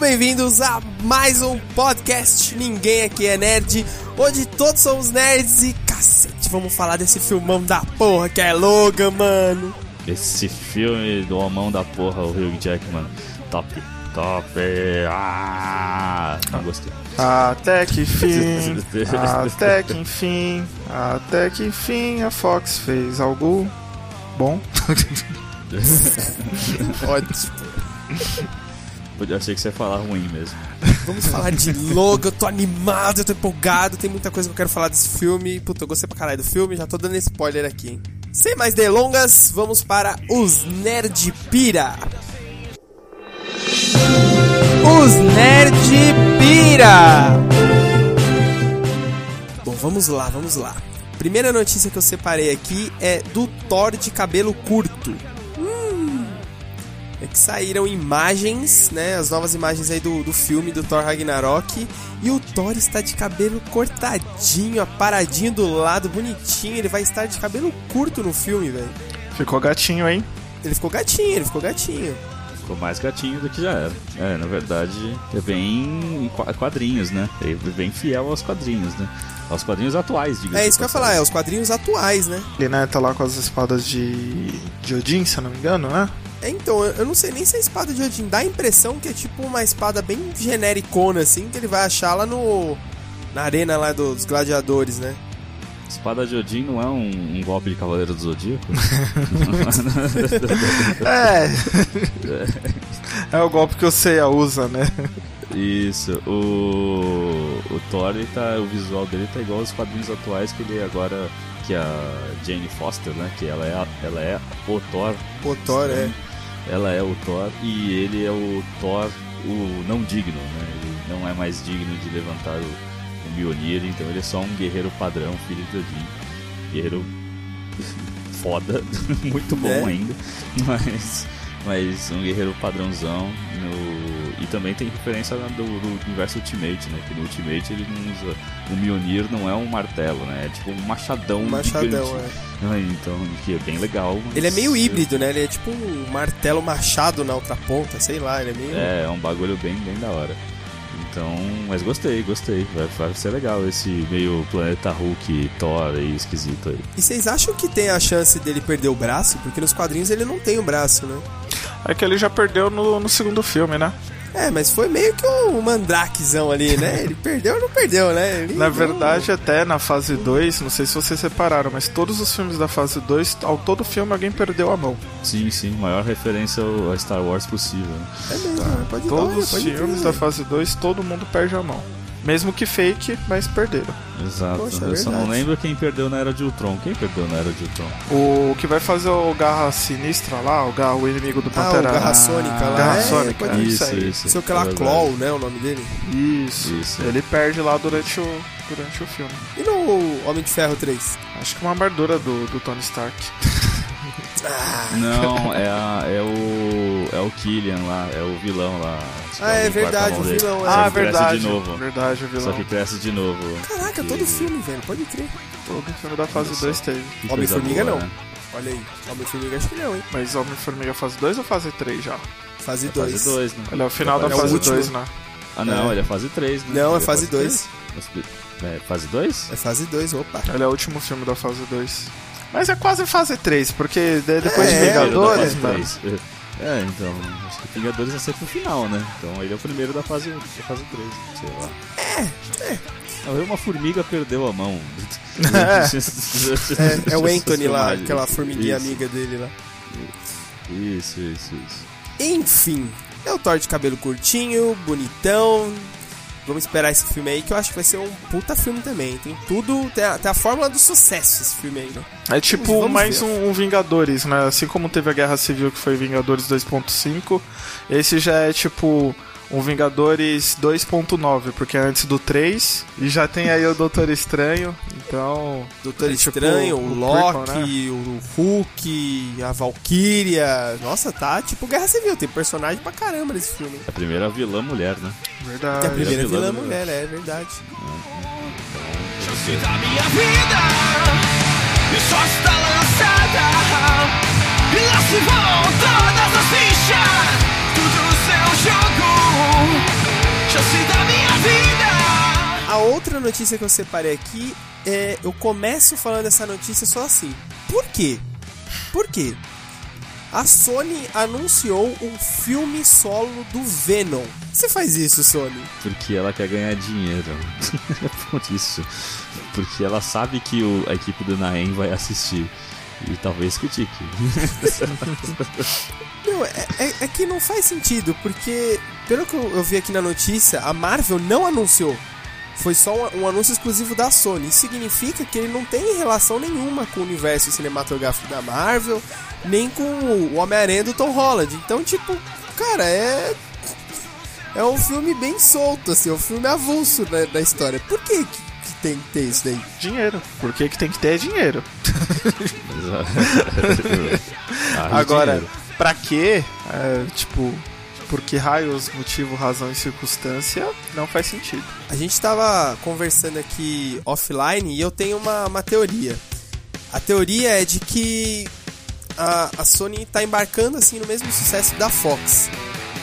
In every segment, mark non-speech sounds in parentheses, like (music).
bem-vindos a mais um podcast Ninguém Aqui é Nerd, onde todos somos nerds e cacete, vamos falar desse filmão da porra que é Logan, mano. Esse filme do homão da porra, o Hugh Jackman, top, top, ah, não gostei. Até que fim, (laughs) até que enfim, até que enfim a Fox fez algo bom. (laughs) Ótimo. Eu achei que você ia falar ruim mesmo. (laughs) Vamos falar de Logan, eu tô animado, eu tô empolgado, tem muita coisa que eu quero falar desse filme. Puta, eu gostei pra caralho do filme, já tô dando spoiler aqui, hein? Sem mais delongas, vamos para os Nerd Pira. Os Nerd Pira. Bom, vamos lá, vamos lá. Primeira notícia que eu separei aqui é do Thor de cabelo curto. Que saíram imagens, né? As novas imagens aí do, do filme do Thor Ragnarok. E o Thor está de cabelo cortadinho, aparadinho do lado, bonitinho. Ele vai estar de cabelo curto no filme, velho. Ficou gatinho, hein? Ele ficou gatinho, ele ficou gatinho. Ficou mais gatinho do que já era. É, na verdade, é bem qua- quadrinhos, né? É bem fiel aos quadrinhos, né? Aos quadrinhos atuais, diga É isso que eu ia falar, é os quadrinhos atuais, né? Ele, né, tá lá com as espadas de, de Odin, se eu não me engano, né? É, então, eu não sei nem se a espada de Odin dá a impressão que é tipo uma espada bem genericona, assim, que ele vai achar lá no. Na arena lá dos gladiadores, né? Espada de Odin não é um, um golpe de Cavaleiro do Zodíaco? (laughs) É. (laughs) é o golpe que o Seiya usa, né? Isso, o, o Thor, ele tá, o visual dele tá igual aos quadrinhos atuais que ele agora, que a Jane Foster, né, que ela é, a- ela é o Thor, O Thor, é. Ela é o Thor e ele é o Thor, o não digno, né, ele não é mais digno de levantar o, o Mjolnir, então ele é só um guerreiro padrão, filho de Odin, guerreiro foda, (laughs) muito bom É. ainda, mas, mas um guerreiro padrãozão no, e também tem referência do, do universo Ultimate, né? Que no Ultimate ele não usa. O Mjolnir não é um martelo, né? É tipo um machadão. Machadão, gigante. é. Ah, então, que é bem legal. mas- Ele é meio híbrido, né? Ele é tipo um martelo machado na outra ponta, sei lá, ele é meio. É, é um bagulho bem, bem da hora. Então, mas gostei, gostei. Vai, vai ser legal esse meio planeta Hulk, Thor aí, esquisito aí. E vocês acham que tem a chance dele perder o braço? Porque nos quadrinhos ele não tem o braço, né? É que ele já perdeu no, no segundo filme, né? É, mas foi meio que um mandrakezão ali, né? (laughs) Ele perdeu ou não perdeu, né? Ele Na verdade, até na fase 2, não sei se vocês separaram, mas todos os filmes da fase 2, ao todo filme alguém perdeu a mão. Sim, sim, maior referência ao- a Star Wars possível. né? É mesmo, pode Todos olha, os pode filmes da fase 2, todo mundo perde a mão. Mesmo que fake, mas perderam. Exato. Poxa, é Eu só não lembro quem perdeu na Era de Ultron. Quem perdeu na Era de Ultron? O que vai fazer o Garra Sinistra lá, o, Garra, o inimigo do Ah, o Pantera... Garra Sônica lá. Garra é, Sônica, ir. isso aí. isso. Sei o que lá, é. Claw, né? O nome dele. Isso. Isso. Ele perde lá durante o, durante o filme. E no Homem de Ferro 3? Acho que uma armadura do, do Tony Stark. (laughs) Não, é, a- é o. É o Killian lá, é o vilão lá. Que Ah, é verdade, o vilão, é. Só Ah, que cresce verdade. de novo. Verdade, o Só vilão. que cresce de novo. Caraca, todo filme, velho. Pode crer. Todo filme da fase Olha só. 2 teve. Homem-Formiga não. né? Olha aí. Homem-Formiga acho que não, hein? Mas Homem-Formiga fase 2 ou fase 3 já? Fase É fase 2. 2, né? Ele é o final É da fase último. 2, né? Ah, não, É. ele é fase 3, né? Não, é fase 2. três? É fase 2? É fase 2, opa. Ele é o último filme da fase 2. Mas é quase fase 3, porque de- depois É, de Vingadores, 3. É, então, acho que Vingadores é sempre o final, né? Então ele é o primeiro da fase, da fase 3, sei lá. É, é. Uma formiga perdeu a mão. (laughs) É, é o (laughs) Anthony lá, aquela formiguinha Isso. amiga dele lá. Isso, isso, isso. Enfim, é o Thor de cabelo curtinho, bonitão. Vamos esperar esse filme aí, que eu acho que vai ser um puta filme também. Tem tudo, tem a, tem a fórmula do sucesso esse filme aí, né? É tipo Vamos mais ver. um, um Vingadores, né? Assim como teve a Guerra Civil que foi Vingadores 2.5, esse já é tipo um Vingadores 2.9, porque é antes do 3, e já tem aí o Doutor Estranho, então... Doutor É tipo Estranho, o o Loki, o Hulk, a Valkyria. Nossa, tá tipo Guerra Civil, tem personagem pra caramba nesse filme. É a primeira vilã mulher, né? Verdade. Que a primeira vilã vilã do- mulher, é verdade. chance da minha vida E só está lançada E lá se vão todas as fichas primeira notícia que eu separei aqui é. Eu começo falando essa notícia só assim. Por quê? Por quê? A Sony anunciou um filme solo do Venom. Você faz isso, Sony? Porque ela quer ganhar dinheiro. (laughs) é por isso. Porque ela sabe que o, a equipe do Naem vai assistir. E talvez critique. (laughs) Não, é, é- é que não faz sentido, porque, pelo que eu, eu vi aqui na notícia, a Marvel não anunciou. Foi só um, um anúncio exclusivo da Sony. Isso significa que ele não tem relação nenhuma com o universo cinematográfico da Marvel, nem com o Homem-Aranha do Tom Holland. Então, tipo, cara, é. É um filme bem solto, assim, é um filme avulso né, da história. Por que, que, que tem que ter isso daí? Dinheiro. Por que, que tem que ter dinheiro? (laughs) (laughs) Agora, dinheiro. pra quê? É, tipo, por que raios, motivo, razão e circunstância? Não faz sentido. A gente tava conversando aqui offline e eu tenho uma, uma teoria. A teoria é de que a, a Sony tá embarcando assim no mesmo sucesso da Fox.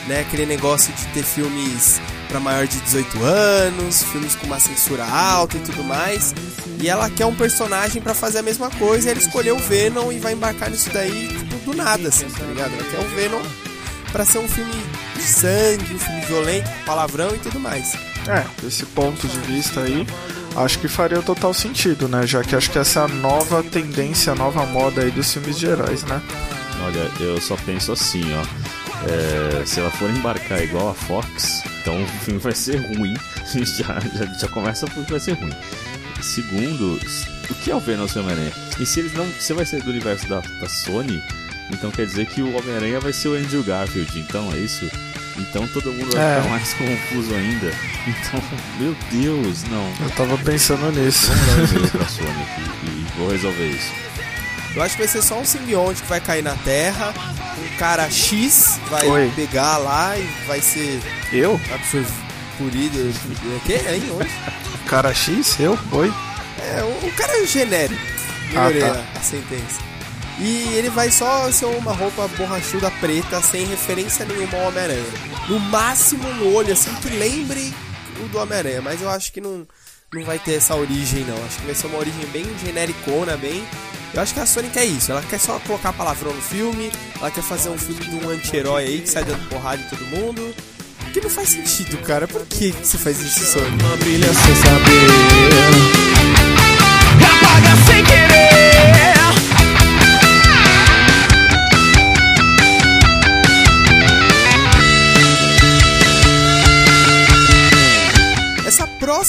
Né? Aquele negócio de ter filmes para maior de 18 anos, filmes com uma censura alta e tudo mais. E ela quer um personagem pra fazer a mesma coisa, e ela escolheu o Venom e vai embarcar nisso daí, tipo, do nada, assim, tá ligado? Ela quer o Venom pra ser um filme de sangue, um filme violento, palavrão e tudo mais. É, desse ponto de vista aí, acho que faria total sentido, né? Já que acho que essa é a nova tendência, a nova moda aí dos filmes de heróis, né? Olha, eu só penso assim, ó. É, se ela for embarcar igual a Fox, então o filme vai ser ruim. (laughs) já, já, já começa porque vai ser ruim. Segundo, o que é o Venom seu Homem-Aranha? E se eles não. Se vai ser do universo da, da Sony, então quer dizer que o Homem-Aranha vai ser o Andrew Garfield, então é isso? Então todo mundo vai É. ficar mais (laughs) confuso ainda. Então, meu Deus, não. Eu tava pensando nisso. Vamos dar um pra Sony aqui e vou resolver isso. Eu acho que vai ser só um simbionte que vai cair na Terra, um cara X vai Oi. pegar lá e vai ser Eu? absorvido. O quê? Hein? Onde? Cara X? Eu? Oi? É, um, um cara genérico. Melhorei Ah, tá. a, a sentença. E ele vai só ser uma roupa borrachuda preta, sem referência nenhuma ao Homem-Aranha. No máximo um olho, assim, que lembre o do Homem-Aranha. Mas eu acho que não, não vai ter essa origem, não. Acho que vai ser uma origem bem genericona, bem... Eu acho que a Sony quer isso. Ela quer só colocar palavrão no filme. Ela quer fazer um filme de um anti-herói aí que sai dando porrada em todo mundo. Que não faz sentido, cara. Por que você faz isso, Sony? Uma brilha sem saber Apaga sem querer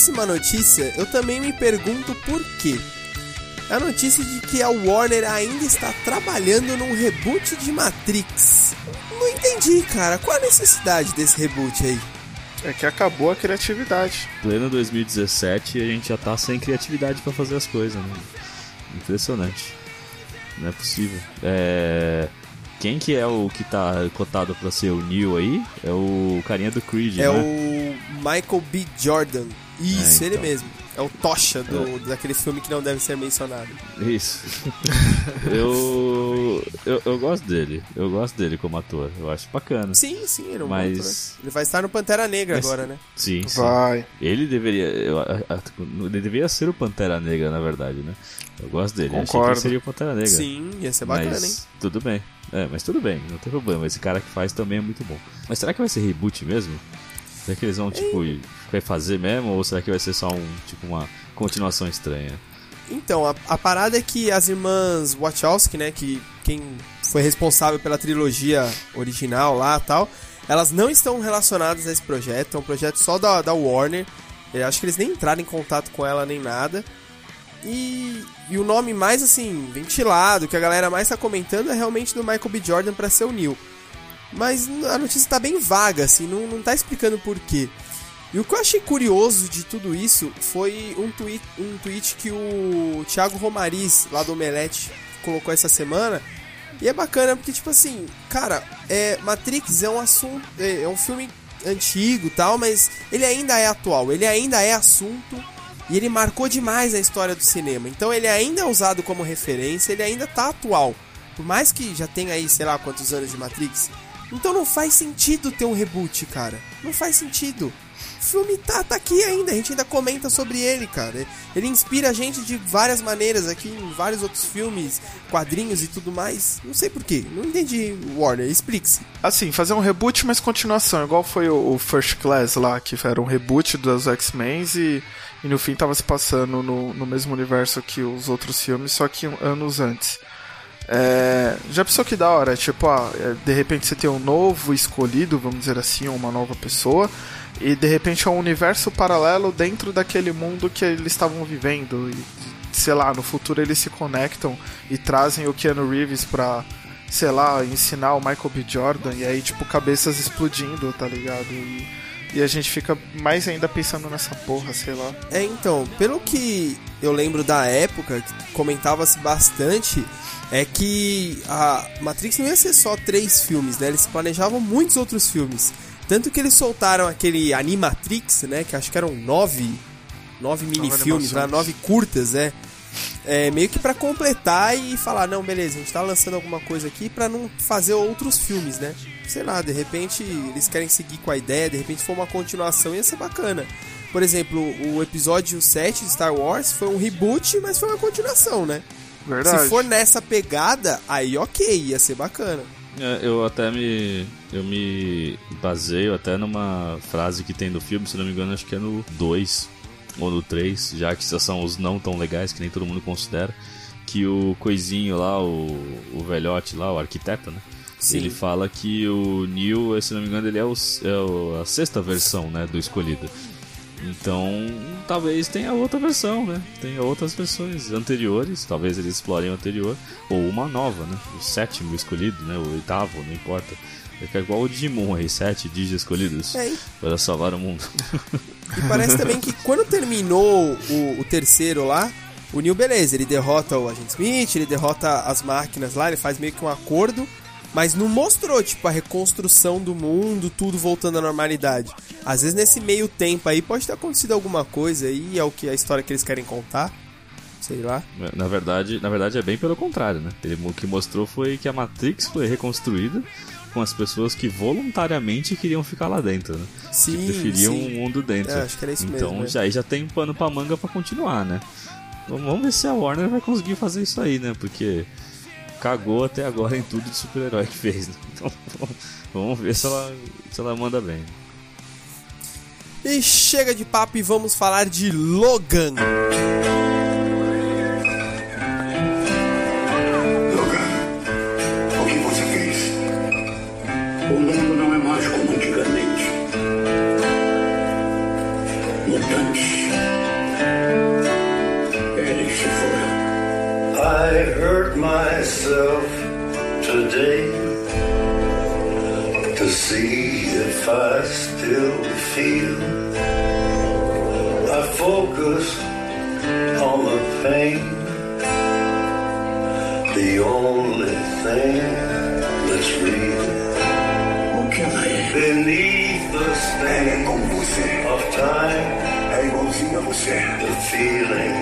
próxima notícia, eu também me pergunto por quê. É a notícia de que a Warner ainda está trabalhando num reboot de Matrix. Não entendi, cara. Qual a necessidade desse reboot aí? É que acabou a criatividade. Pleno 2017 e a gente já tá sem criatividade pra fazer as coisas, né? Impressionante. Não é possível. É... Quem que é o que tá cotado pra ser o Neo aí? É o carinha do Creed, É né? o Michael B. Jordan. Isso, É, ele então. mesmo. É o Tocha do, daquele filme que não deve ser mencionado. Isso. (laughs) eu, eu... Eu gosto dele. Eu gosto dele como ator. Eu acho bacana. Sim, sim, ele é um bom Mas- ator. Ele vai estar no Pantera Negra Mas- agora, né? Sim, sim. Vai. Ele deveria. eu- ele deveria ser o Pantera Negra, na verdade, né? Eu gosto dele. Achei que Concordo. ele seria o Pantera Negra. Sim, ia ser bacana, mas hein? tudo bem. É, mas tudo bem, não tem problema. Esse cara que faz também é muito bom. Mas será que vai ser reboot mesmo? Será que eles vão, tipo, vai fazer mesmo? Ou será que vai ser só um, tipo, uma continuação estranha? Então, a, a parada é que as irmãs Wachowski, né, que quem foi responsável pela trilogia original lá tal, elas não estão relacionadas a esse projeto, é um projeto só da, da Warner. Eu acho que eles nem entraram em contato com ela nem nada. E, e o nome mais, assim, ventilado, que a galera mais tá comentando é realmente do Michael B. Jordan pra ser o Neil. Mas a notícia tá bem vaga, assim, não, não tá explicando por quê. E o que eu achei curioso de tudo isso foi um tweet, um tweet que o Thiago Romariz, lá do Omelete, colocou essa semana. E é bacana porque, tipo assim, cara, é, Matrix é um assunto. É, é um filme antigo tal, mas ele ainda é atual, ele ainda é assunto e ele marcou demais a história do cinema. Então ele ainda é usado como referência, ele ainda tá atual. Por mais que já tenha aí, sei lá, quantos anos de Matrix, Então não faz sentido ter um reboot, cara. Não faz sentido. O filme tá, tá aqui ainda, a gente ainda comenta sobre ele, cara. Ele inspira a gente de várias maneiras aqui em vários outros filmes, quadrinhos e tudo mais. Não sei porquê, não entendi, Warner, explique-se. Assim, fazer um reboot, mas continuação, igual foi o, o First Class lá, que era um reboot dos X-Men e, e no fim tava se passando no, no mesmo universo que os outros filmes, só que anos antes. É, já pensou que da hora? Tipo, ah, é, de repente você tem um novo escolhido, vamos dizer assim, uma nova pessoa, e de repente é um universo paralelo dentro daquele mundo que eles estavam vivendo. E, sei lá, no futuro eles se conectam e trazem o Keanu Reeves pra, sei lá, ensinar o Michael B. Jordan, e aí, tipo, cabeças explodindo, tá ligado? E, e a gente fica mais ainda pensando nessa porra, sei lá. É, então, pelo que eu lembro da época, comentava-se bastante é que a Matrix não ia ser só três filmes, né? Eles planejavam muitos outros filmes. Tanto que eles soltaram aquele Animatrix, né? Que acho que eram nove, nove mini-filmes, né? nove curtas, né? É, meio que para completar e falar, não, beleza, a gente tá lançando alguma coisa aqui para não fazer outros filmes, né? Sei lá, de repente eles querem seguir com a ideia, de repente for uma continuação ia ser bacana. Por exemplo, o episódio 7 de Star Wars foi um reboot, mas foi uma continuação, né? Verdade. Se for nessa pegada, aí ok, ia ser bacana. É, eu até me. Eu me baseio até numa frase que tem do filme, se não me engano, acho que é no 2 ou no 3, já que são os não tão legais, que nem todo mundo considera. Que o coisinho lá, o, o velhote lá, o arquiteto, né? Sim. Ele fala que o Neil, se não me engano, ele é, o, é a sexta versão né, do escolhido. Então, talvez tenha outra versão, né? Tenha outras versões anteriores, talvez eles explorem o anterior, ou uma nova, né? O sétimo escolhido, né? O oitavo, não importa. É igual o Digimon aí, sete Digi escolhidos É, para salvar o mundo. (laughs) E parece também que quando terminou o, o terceiro lá, o Neil, beleza, ele derrota o Agente Smith, ele derrota as máquinas lá, ele faz meio que um acordo, mas não mostrou, tipo, a reconstrução do mundo, tudo voltando à normalidade. Às vezes nesse meio tempo aí pode ter acontecido alguma coisa aí, é o que a história que eles querem contar. Sei lá. Na verdade, na verdade é bem pelo contrário, né? Ele, o que mostrou foi que a Matrix foi reconstruída com as pessoas que voluntariamente queriam ficar lá dentro, né? Sim, que preferiam sim. o mundo dentro. É, acho que era isso então mesmo, já, aí já tem pano pra manga pra continuar, né? Vamos ver se a Warner vai conseguir fazer isso aí, né? Porque cagou até agora em tudo de super-herói que (laughs) fez, né? Então vamos ver se ela, se ela manda bem. E chega de papo e vamos falar de Logan. Logan, myself today to see if I still feel. I focus on the pain, the only thing that's real. O que ela é? Beneath the stain of time, É igualzinha a você. the feeling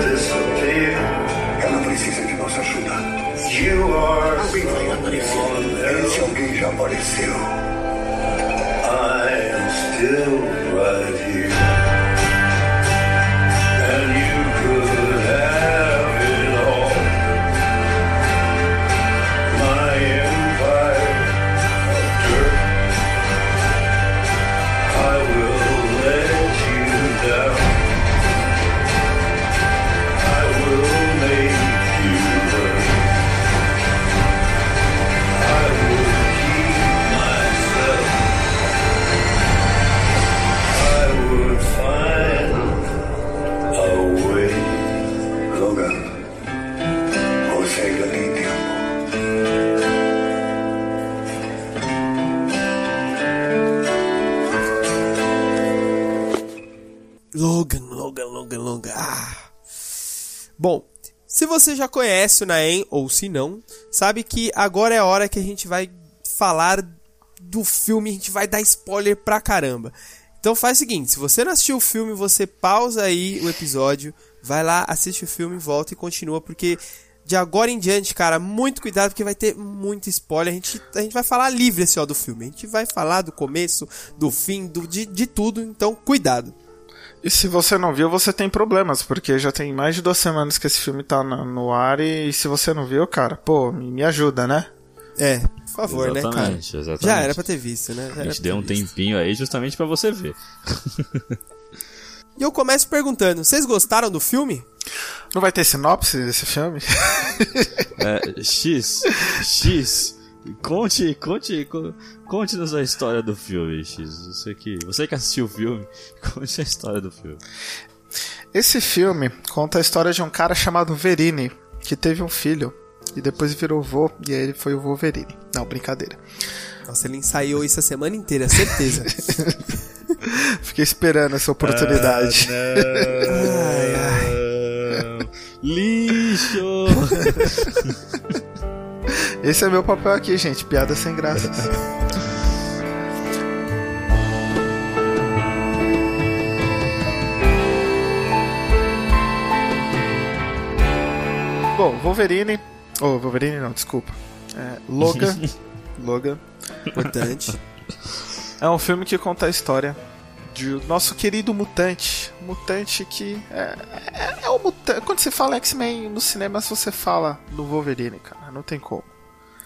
disappear. Ela precisa de nossa ajuda. You are Alguém vai aparecer. Esse alguém já apareceu. I am still right here. Você já conhece o Naem, ou se não, sabe que agora é a hora que a gente vai falar do filme, a gente vai dar spoiler pra caramba. Então faz o seguinte, se você não assistiu o filme, você pausa aí o episódio, vai lá, assiste o filme, volta e continua, porque de agora em diante, cara, muito cuidado porque vai ter muito spoiler. A gente, a gente vai falar livre assim, ó, do filme. A gente vai falar do começo, do fim, do, de, de tudo. Então, cuidado. E se você não viu, você tem problemas, porque já tem mais de duas semanas que esse filme tá na- no ar e se você não viu, cara, pô, me me ajuda, né? É, por favor, né, cara? Exatamente, exatamente. Já era pra ter visto, né? Já A gente deu um visto. tempinho aí justamente pra você ver. (laughs) E eu começo perguntando: vocês gostaram do filme? Não vai ter sinopse desse filme? É, X, X, conte, conte, co- conte-nos a história do filme, X. Você que, você que assistiu o filme, (laughs) conte a história do filme. Esse filme conta a história de um cara chamado Verini, que teve um filho e depois virou vô, e aí ele foi o Wolverine. Não, brincadeira. Nossa, ele ensaiou isso a semana inteira, certeza. (laughs) Fiquei esperando essa oportunidade. (laughs) ai, ai. Lixo! Esse é meu papel aqui, gente. Piada sem graças. (laughs) Bom, Wolverine. Oh, Wolverine não, desculpa. É, Logan. (laughs) Logan. Importante. É um filme que conta a história de nosso querido mutante. Mutante que. É, é, é o mutante. Quando você fala X-Men no cinema, você fala do Wolverine, cara. Não tem como.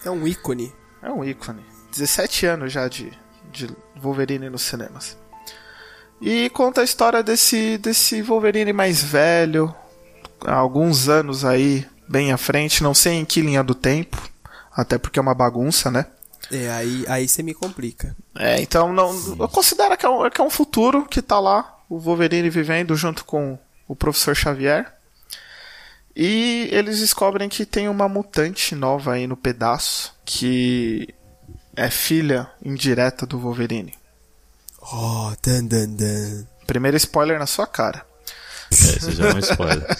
É um ícone. É um ícone. 17 anos já de, de Wolverine nos cinemas. E conta a história desse, desse Wolverine mais velho, há alguns anos aí, bem à frente, não sei em que linha do tempo, até porque é uma bagunça, né? É, aí aí você me complica. É, então não, eu considero que é, um, que é um futuro que tá lá, o Wolverine vivendo junto com o professor Xavier. E eles descobrem que tem uma mutante nova aí no pedaço, que é filha indireta do Wolverine. Oh, dan, dan, dan. Primeiro spoiler na sua cara. É, isso já é um spoiler. (laughs)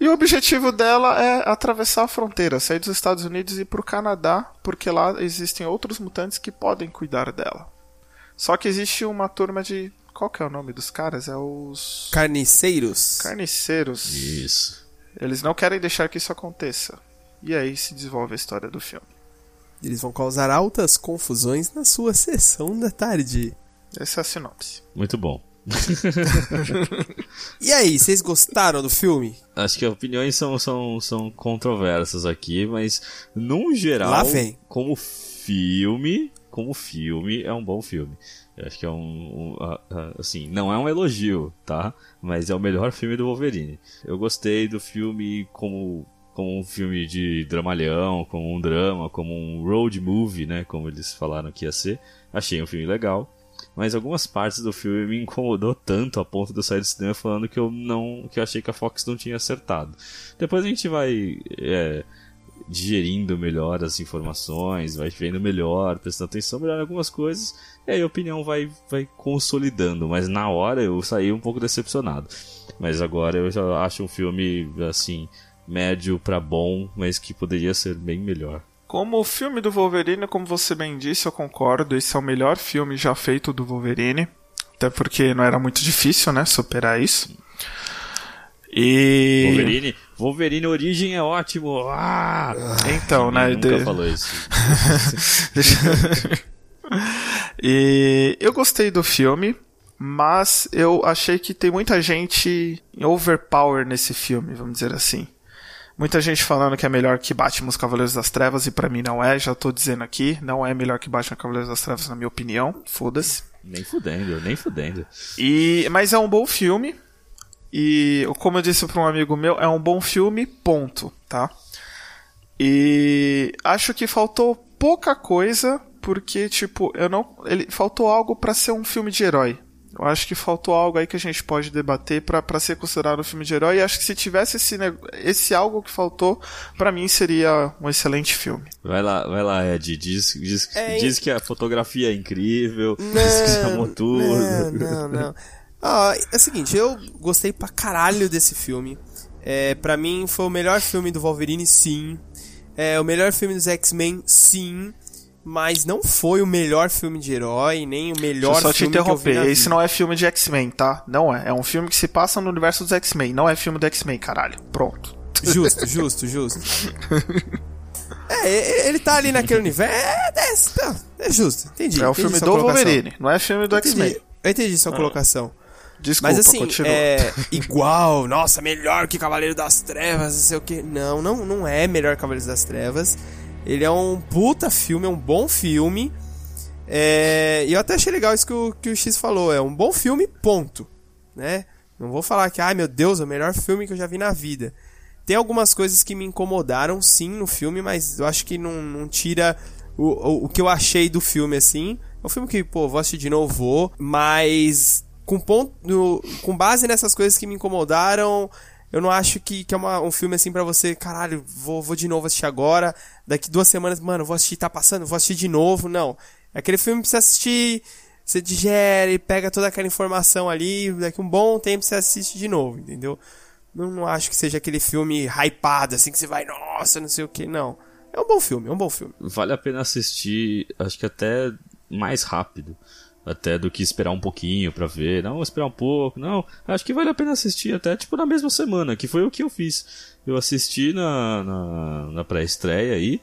E o objetivo dela é atravessar a fronteira, sair dos Estados Unidos e ir pro Canadá, porque lá existem outros mutantes que podem cuidar dela. Só que existe uma turma de. Qual que é o nome dos caras? É os. Carniceiros. Carniceiros. Isso. Eles não querem deixar que isso aconteça. E aí se desenvolve a história do filme. Eles vão causar altas confusões na sua sessão da tarde. Essa é a sinopse. Muito bom. E aí, vocês gostaram do filme? Acho que opiniões são, são, são controversas aqui, mas num geral, Lá vem. como filme, como filme, é um bom filme. Eu acho que é um, um, ah, ah, assim, não é um elogio, tá? Mas é o melhor filme do Wolverine. Eu gostei do filme como como um filme de dramalhão, como um drama, como um road movie, né, como eles falaram que ia ser. Achei um filme legal. Mas algumas partes do filme me incomodou tanto a ponto de eu sair do cinema falando que eu não. que eu achei que a Fox não tinha acertado. Depois a gente vai é, digerindo melhor as informações, vai vendo melhor, prestando atenção melhor em algumas coisas, e aí a opinião vai, vai consolidando. Mas na hora eu saí um pouco decepcionado. Mas agora eu já acho um filme assim, médio pra bom, mas que poderia ser bem melhor. Como o filme do Wolverine, como você bem disse, eu concordo. Esse é o melhor filme já feito do Wolverine. Até porque não era muito difícil, né? Superar isso. E. Wolverine, Wolverine Origem é ótimo! Ah! Então, né? Nunca de- falou isso. (laughs) E eu gostei do filme, mas eu achei que tem muita gente em overpower nesse filme, vamos dizer assim. Muita gente falando que é melhor que Batman os Cavaleiros das Trevas, e pra mim não é, já tô dizendo aqui, não é melhor que Batman Cavaleiros das Trevas na minha opinião, foda-se. Nem fudendo, nem fudendo. E, mas é um bom filme. E como eu disse para um amigo meu, é um bom filme, ponto, tá? E acho que faltou pouca coisa, porque tipo, eu não, ele faltou algo para ser um filme de herói. Eu acho que faltou algo aí que a gente pode debater pra pra ser considerado um filme de herói. E acho que se tivesse esse, neg- esse algo que faltou, pra mim seria um excelente filme. Vai lá, vai lá, Ed. Diz, diz, É, diz que a fotografia é incrível, diz que chamou tudo. Não, não, não. Ah, é o seguinte, eu gostei pra caralho desse filme. É, pra mim foi o melhor filme do Wolverine, sim. É o melhor filme dos X-Men, sim. Mas não foi o melhor filme de herói, nem o melhor Deixa eu só te filme que eu vi interromper. Esse não é filme de X-Men, tá? Não é. É um filme que se passa no universo dos X-Men. Não é filme do X-Men, caralho. Pronto. Justo, justo, justo. (laughs) É, ele tá ali naquele universo. É, é, é justo, entendi. É o filme do colocação. Wolverine, não é filme do X-Men. Eu entendi sua colocação. Desculpa, Mas assim, continua. é (laughs) igual, nossa, melhor que Cavaleiro das Trevas, não sei o que. Não, não, não é melhor que Cavaleiro das Trevas. Ele é um puta filme, é um bom filme. É, e eu até achei legal isso que o, que o X falou. É um bom filme, ponto. Né? Não vou falar que, ai meu Deus, é o melhor filme que eu já vi na vida. Tem algumas coisas que me incomodaram, sim, no filme, mas eu acho que não, não tira o, o, o que eu achei do filme, assim. É um filme que, pô, vou assistir de novo, vou, mas com, ponto, com base nessas coisas que me incomodaram, eu não acho que, que é uma- um filme assim pra você, caralho, vou, vou de novo assistir agora, daqui duas semanas, mano, vou assistir, tá passando, vou assistir de novo, não. É aquele filme que você assistir, você digere, pega toda aquela informação ali, daqui um bom tempo você assiste de novo, entendeu? Não, não acho que seja aquele filme hypado, assim, que você vai, nossa, não sei o que, não. É um bom filme, é um bom filme. Vale a pena assistir, acho que até mais rápido. Até do que esperar um pouquinho pra ver. Não, esperar um pouco. Não, acho que vale a pena assistir até tipo na mesma semana, que foi o que eu fiz. Eu assisti na, na, na pré-estreia aí.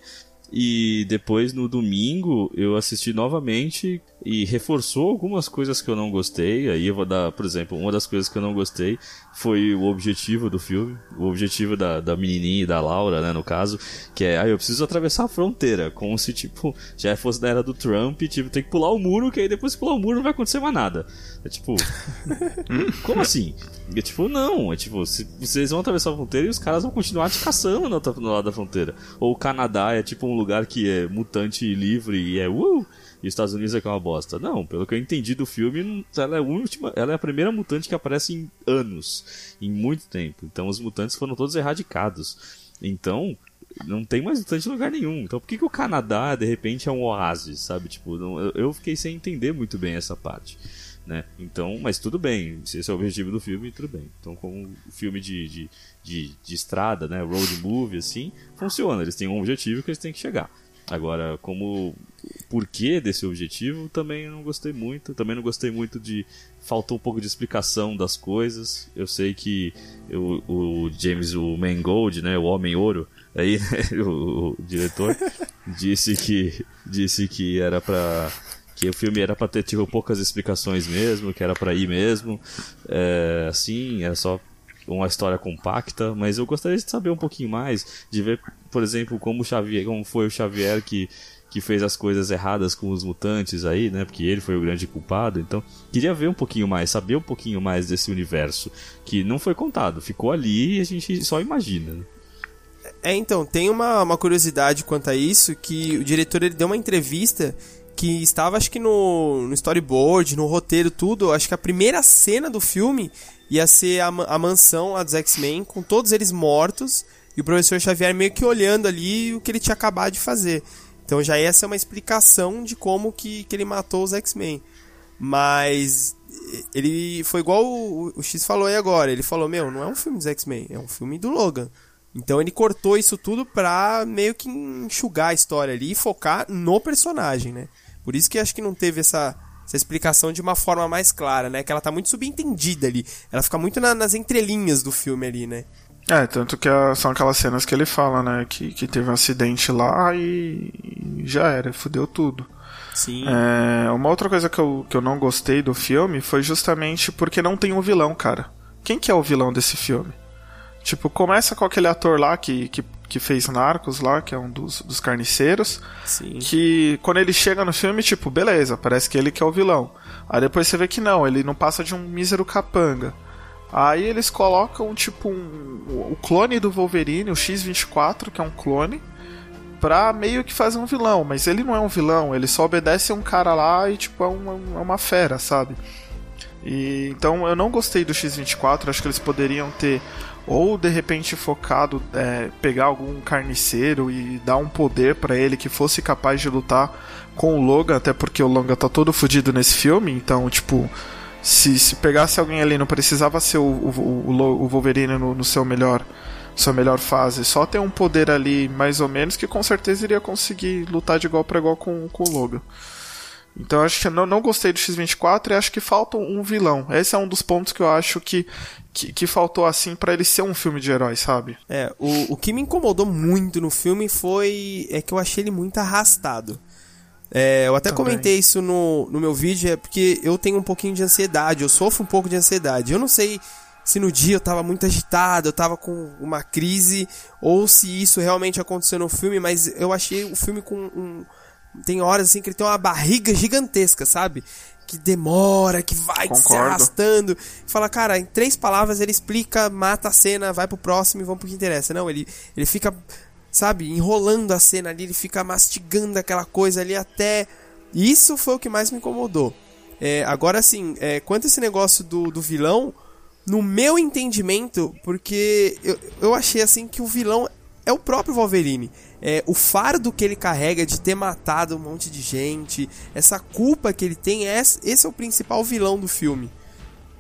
E depois no domingo eu assisti novamente e reforçou algumas coisas que eu não gostei. Aí eu vou dar, por exemplo, uma das coisas que eu não gostei foi o objetivo do filme. O objetivo da, da menininha e da Laura, né, no caso, que é, ah, eu preciso atravessar a fronteira. Como se, tipo, já fosse na era do Trump, tipo, tem que pular o muro, que aí depois que pular o muro não vai acontecer mais nada. É tipo, (laughs) como assim? É tipo, não, é tipo, se, vocês vão atravessar a fronteira e os caras vão continuar te caçando no, no lado da fronteira. Ou o Canadá é tipo um lugar que é mutante livre e é uh, e os Estados Unidos é que é uma bosta. Não, pelo que eu entendi do filme, ela é a última, ela é a primeira mutante que aparece em anos, em muito tempo. Então os mutantes foram todos erradicados. Então, não tem mais mutante em lugar nenhum. Então por que, que o Canadá, de repente, é um oásis, sabe? Tipo, não- eu, fiquei sem entender muito bem essa parte. Né? Então, mas tudo bem, se esse é o objetivo do filme, tudo bem. Então, como filme de, de, de, de estrada, né? Road movie, assim, funciona. Eles têm um objetivo que eles têm que chegar. Agora, como porquê desse objetivo, também não gostei muito. Também não gostei muito de. Faltou um pouco de explicação das coisas. Eu sei que o, o James, o Mangold, né? O Homem Ouro, aí, né, (laughs) o, o diretor, disse que, disse que era pra. Que o filme era pra ter tipo, poucas explicações mesmo, que era pra ir mesmo. É, assim, era só uma história compacta, mas eu gostaria de saber um pouquinho mais, de ver, por exemplo, como Xavier, como foi o Xavier que que fez as coisas erradas com os mutantes aí, né? Porque ele foi o grande culpado. Então, queria ver um pouquinho mais, saber um pouquinho mais desse universo que não foi contado, ficou ali e a gente só imagina. né? É, então, tem uma, uma curiosidade quanto a isso, que o diretor ele deu uma entrevista que estava, acho que no, no storyboard, no roteiro, tudo. Acho que a primeira cena do filme ia ser a, a mansão lá dos X-Men, com todos eles mortos, e o professor Xavier meio que olhando ali o que ele tinha acabado de fazer. Então já ia ser uma explicação de como que, que ele matou os X-Men. Mas ele foi igual o, o X falou aí agora. Ele falou, meu, não é um filme dos X-Men, é um filme do Logan. Então ele cortou isso tudo pra meio que enxugar a história ali e focar no personagem, né? Por isso que acho que não teve essa, essa explicação de uma forma mais clara, né? Que ela tá muito subentendida ali. Ela fica muito na- nas entrelinhas do filme ali, né? É, tanto que a- são aquelas cenas que ele fala, né? Que, que teve um acidente lá e, e já era, fudeu tudo. Sim. É, uma outra coisa que eu, que eu não gostei do filme foi justamente porque não tem um vilão, cara. Quem que é o vilão desse filme? Tipo, começa com aquele ator lá que, que, que fez Narcos lá, que é um dos, dos carniceiros. Sim. Que quando ele chega no filme, tipo, beleza, parece que ele que é o vilão. Aí depois você vê que não, ele não passa de um mísero capanga. Aí eles colocam, tipo, um, o clone do Wolverine, o X-24, que é um clone, pra meio que fazer um vilão. Mas ele não é um vilão, ele só obedece a um cara lá e, tipo, é uma, é uma fera, sabe? E, então eu não gostei do X-24, acho que eles poderiam ter ou de repente focado é, pegar algum carniceiro e dar um poder pra ele que fosse capaz de lutar com o Logan, até porque o Logan tá todo fudido nesse filme, então tipo se, se pegasse alguém ali não precisava ser o, o, o, o Wolverine no, no seu melhor sua melhor fase, só ter um poder ali mais ou menos que com certeza iria conseguir lutar de igual para igual com, com o Logan. Então acho que eu não, não gostei do X-24 e acho que falta um vilão. Esse é um dos pontos que eu acho que, que, que faltou assim para ele ser um filme de herói, sabe? É, o, o que me incomodou muito no filme foi. é que eu achei ele muito arrastado. É, eu até Também. comentei isso no, no meu vídeo, é porque eu tenho um pouquinho de ansiedade, eu sofro um pouco de ansiedade. Eu não sei se no dia eu tava muito agitado, eu tava com uma crise, ou se isso realmente aconteceu no filme, mas eu achei o filme com um. Tem horas assim que ele tem uma barriga gigantesca, sabe? Que demora, que vai se Concordo. arrastando. Fala, cara, em três palavras ele explica, mata a cena, vai pro próximo e vamos pro que interessa. Não, ele, ele fica, sabe, enrolando a cena ali, ele fica mastigando aquela coisa ali até. Isso foi o que mais me incomodou. É, agora, assim, é, quanto a esse negócio do, do vilão, no meu entendimento, porque eu, eu achei assim que o vilão é o próprio Wolverine. É, o fardo que ele carrega de ter matado um monte de gente, essa culpa que ele tem, é, esse é o principal vilão do filme.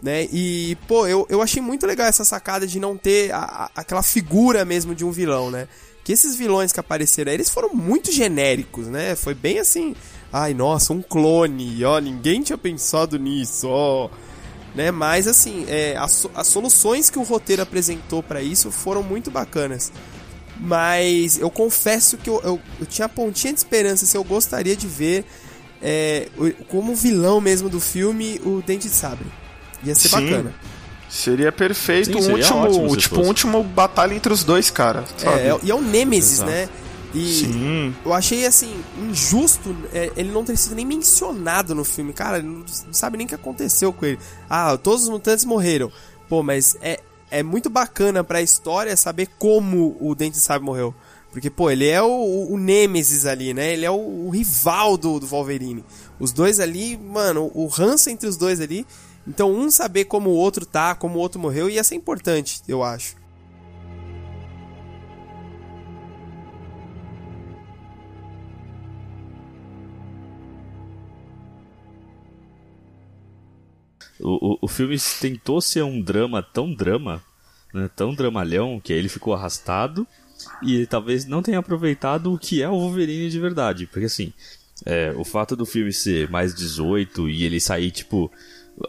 Né? E, pô, eu, eu achei muito legal essa sacada de não ter a- a- aquela figura mesmo de um vilão, né? Que esses vilões que apareceram aí, eles foram muito genéricos, né? Foi bem assim, ai, nossa, um clone, ó, ninguém tinha pensado nisso, ó. Né? Mas, assim, é, as, as soluções que o roteiro apresentou pra isso foram muito bacanas. Mas eu confesso que eu, eu, eu tinha a pontinha de esperança se eu gostaria de ver é, o- como vilão mesmo do filme o Dente de Sabre. Ia ser Sim. bacana. Seria perfeito Sim, um seria último, ótimo tipo, fosse. um último batalha entre os dois, cara. Sabe? É, é- e é o Nemesis, Exato. né? E Sim. eu achei assim, injusto é, ele não ter sido nem mencionado no filme. Cara, ele não sabe nem o que aconteceu com ele. Ah, todos os mutantes morreram. Pô, mas é, é muito bacana pra história saber como o Dente de Sabre morreu. Porque, pô, ele é o, o Nemesis ali, né? Ele é o, o rival do, do Wolverine. Os dois ali, mano, o ranço entre os dois ali. Então, um saber como o outro tá, como o outro morreu, ia ser importante, eu acho. O, o, o filme tentou ser um drama tão drama, né, tão dramalhão, que ele ficou arrastado e ele talvez não tenha aproveitado o que é o Wolverine de verdade. Porque assim, é, o fato do filme ser mais 18 e ele sair, tipo.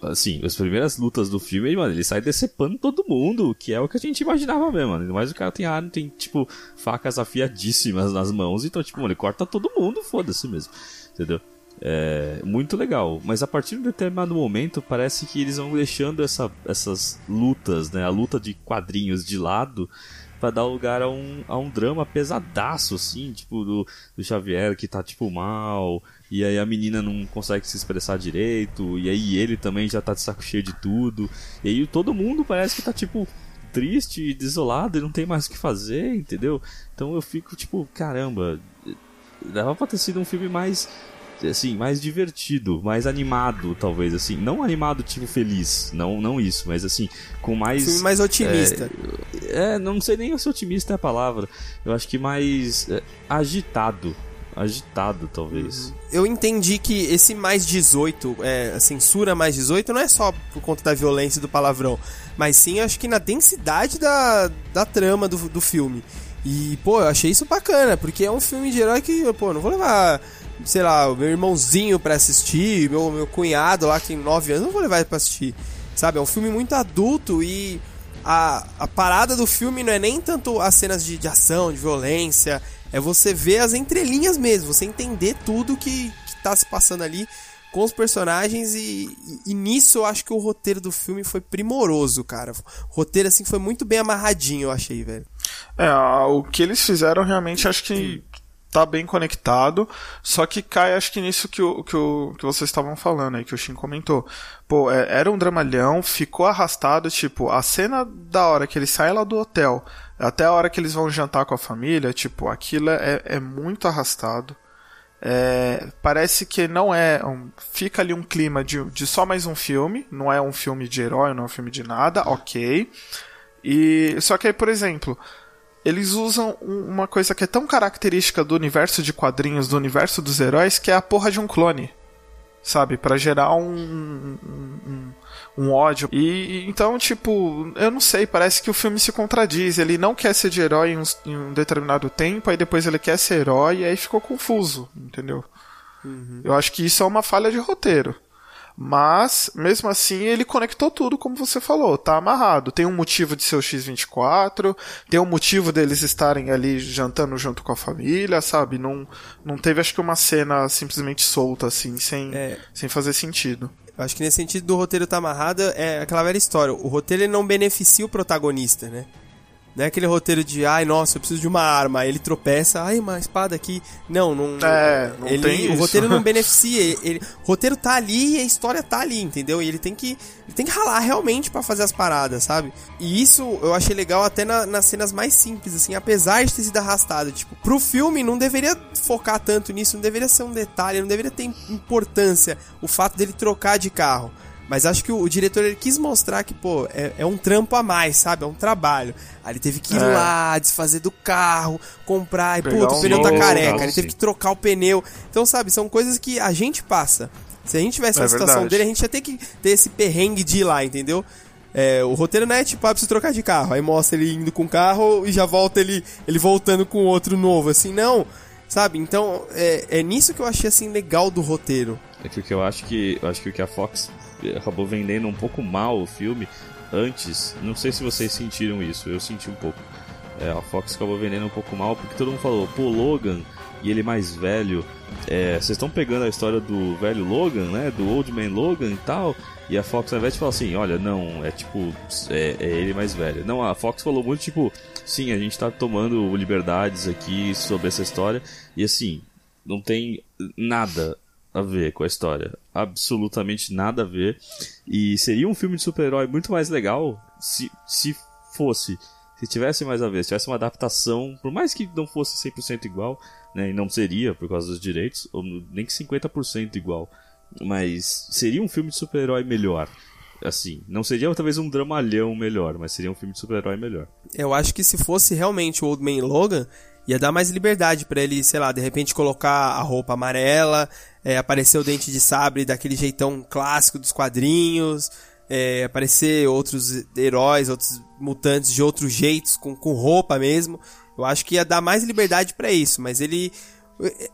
Assim, as primeiras lutas do filme, mano, ele sai decepando todo mundo, que é o que a gente imaginava mesmo, mano. Mas o cara tem arma, tem, tipo, facas afiadíssimas nas mãos, então, tipo, mano, ele corta todo mundo, foda-se mesmo. Entendeu? É muito legal, mas a partir de um determinado momento parece que eles vão deixando essa, essas lutas, né, a luta de quadrinhos de lado pra dar lugar a um, a um drama pesadaço, assim, tipo do, do Xavier que tá tipo mal, e aí a menina não consegue se expressar direito, e aí ele também já tá de saco cheio de tudo, e aí todo mundo parece que tá tipo triste e desolado e não tem mais o que fazer, entendeu? Então eu fico tipo, caramba, dava pra ter sido um filme mais assim, mais divertido, mais animado, talvez assim, não animado tipo feliz, não não isso, mas assim, com mais filme mais otimista. é, não sei nem se otimista é a palavra. Eu acho que mais é, agitado, agitado talvez. eu entendi que esse mais 18, é, a censura mais 18, não é só por conta da violência e do palavrão, mas sim acho que na densidade da, da trama do, do filme. E, pô, eu achei isso bacana, porque é um filme de herói que, pô, não vou levar, sei lá, o meu irmãozinho pra assistir, meu, meu cunhado lá que tem 9 anos, não vou levar ele pra assistir. Sabe? É um filme muito adulto e a, a parada do filme não é nem tanto as cenas de, de ação, de violência, é você ver as entrelinhas mesmo, você entender tudo que, que tá se passando ali com os personagens e, e, e nisso eu acho que o roteiro do filme foi primoroso, cara. O roteiro, assim, foi muito bem amarradinho, eu achei, velho. É, o que eles fizeram realmente acho que tá bem conectado, só que cai acho que nisso que, o, que, o, que vocês estavam falando aí, que o Shin comentou. Pô, é, era um dramalhão, ficou arrastado, tipo, a cena da hora que ele sai lá do hotel, até a hora que eles vão jantar com a família, tipo, aquilo é, é muito arrastado. É, parece que não é. Um, fica ali um clima de, de só mais um filme. Não é um filme de herói, não é um filme de nada, ok. E só que aí, por exemplo, eles usam um- uma coisa que é tão característica do universo de quadrinhos, do universo dos heróis, que é a porra de um clone. Sabe? Pra gerar um, um, um- ódio. E então, tipo, eu não sei, parece que o filme se contradiz. Ele não quer ser de herói em um, em um determinado tempo, aí depois ele quer ser herói, e aí ficou confuso, entendeu? Eu acho que isso é uma falha de roteiro. Mas, mesmo assim, ele conectou tudo, como você falou, tá amarrado. Tem um motivo de ser o X24, tem um motivo deles estarem ali jantando junto com a família, sabe? Não, não teve, acho que, uma cena simplesmente solta, assim, sem, É. sem fazer sentido. Acho que nesse sentido do roteiro tá amarrado, é aquela velha história. O roteiro ele não beneficia o protagonista, né? Não é aquele roteiro de, ai, nossa, eu preciso de uma arma. Aí ele tropeça, ai, uma espada aqui. Não, não. É, não ele, tem O isso. roteiro não (laughs) beneficia. Ele, ele- o roteiro tá ali e a história tá ali, entendeu? E ele tem que, ele tem que ralar realmente pra fazer as paradas, sabe? E isso eu achei legal até na- nas cenas mais simples, assim, apesar de ter sido arrastado. Tipo, pro filme não deveria focar tanto nisso, não deveria ser um detalhe, não deveria ter importância o fato dele trocar de carro. Mas acho que o, o diretor ele quis mostrar que, pô, é, é um trampo a mais, sabe? É um trabalho. Aí ele teve que ir É. lá, desfazer do carro, comprar, e puta, um o pneu tá careca. sim. Ele teve que trocar o pneu. Então, sabe, são coisas que a gente passa. Se a gente tivesse É na situação verdade. dele, a gente ia ter que ter esse perrengue de ir lá, entendeu? É, o roteiro não é tipo, ah, preciso trocar de carro. Aí mostra ele indo com o carro e já volta ele, ele voltando com outro novo, assim, não. Sabe? Então, é, é nisso que eu achei, assim, legal do roteiro. É que o que eu acho que eu acho que o que a Fox acabou vendendo um pouco mal o filme antes, não sei se vocês sentiram isso, eu senti um pouco. É, a Fox acabou vendendo um pouco mal porque todo mundo falou, pô, Logan e ele mais velho, é, vocês estão pegando a história do velho Logan, né, do Old Man Logan e tal, e a Fox ao invés de falar assim, olha, não, é tipo, é, é ele mais velho. Não, a Fox falou muito tipo, sim, a gente tá tomando liberdades aqui sobre essa história, e assim, não tem nada a ver com a história. Absolutamente nada a ver. E seria um filme de super-herói muito mais legal se, se fosse. Se tivesse mais a ver, se tivesse uma adaptação, por mais que não fosse 100% igual, né, e não seria por causa dos direitos, ou nem que 50% igual, mas seria um filme de super-herói melhor. Assim, não seria talvez um dramalhão melhor, mas seria um filme de super-herói melhor. Eu acho que se fosse realmente o Old Man Logan, ia dar mais liberdade pra ele, sei lá, de repente colocar a roupa amarela, é, aparecer o dente de sabre daquele jeitão clássico dos quadrinhos, é, aparecer outros heróis, outros mutantes de outros jeitos, com, com roupa mesmo. Eu acho que ia dar mais liberdade pra isso, mas ele.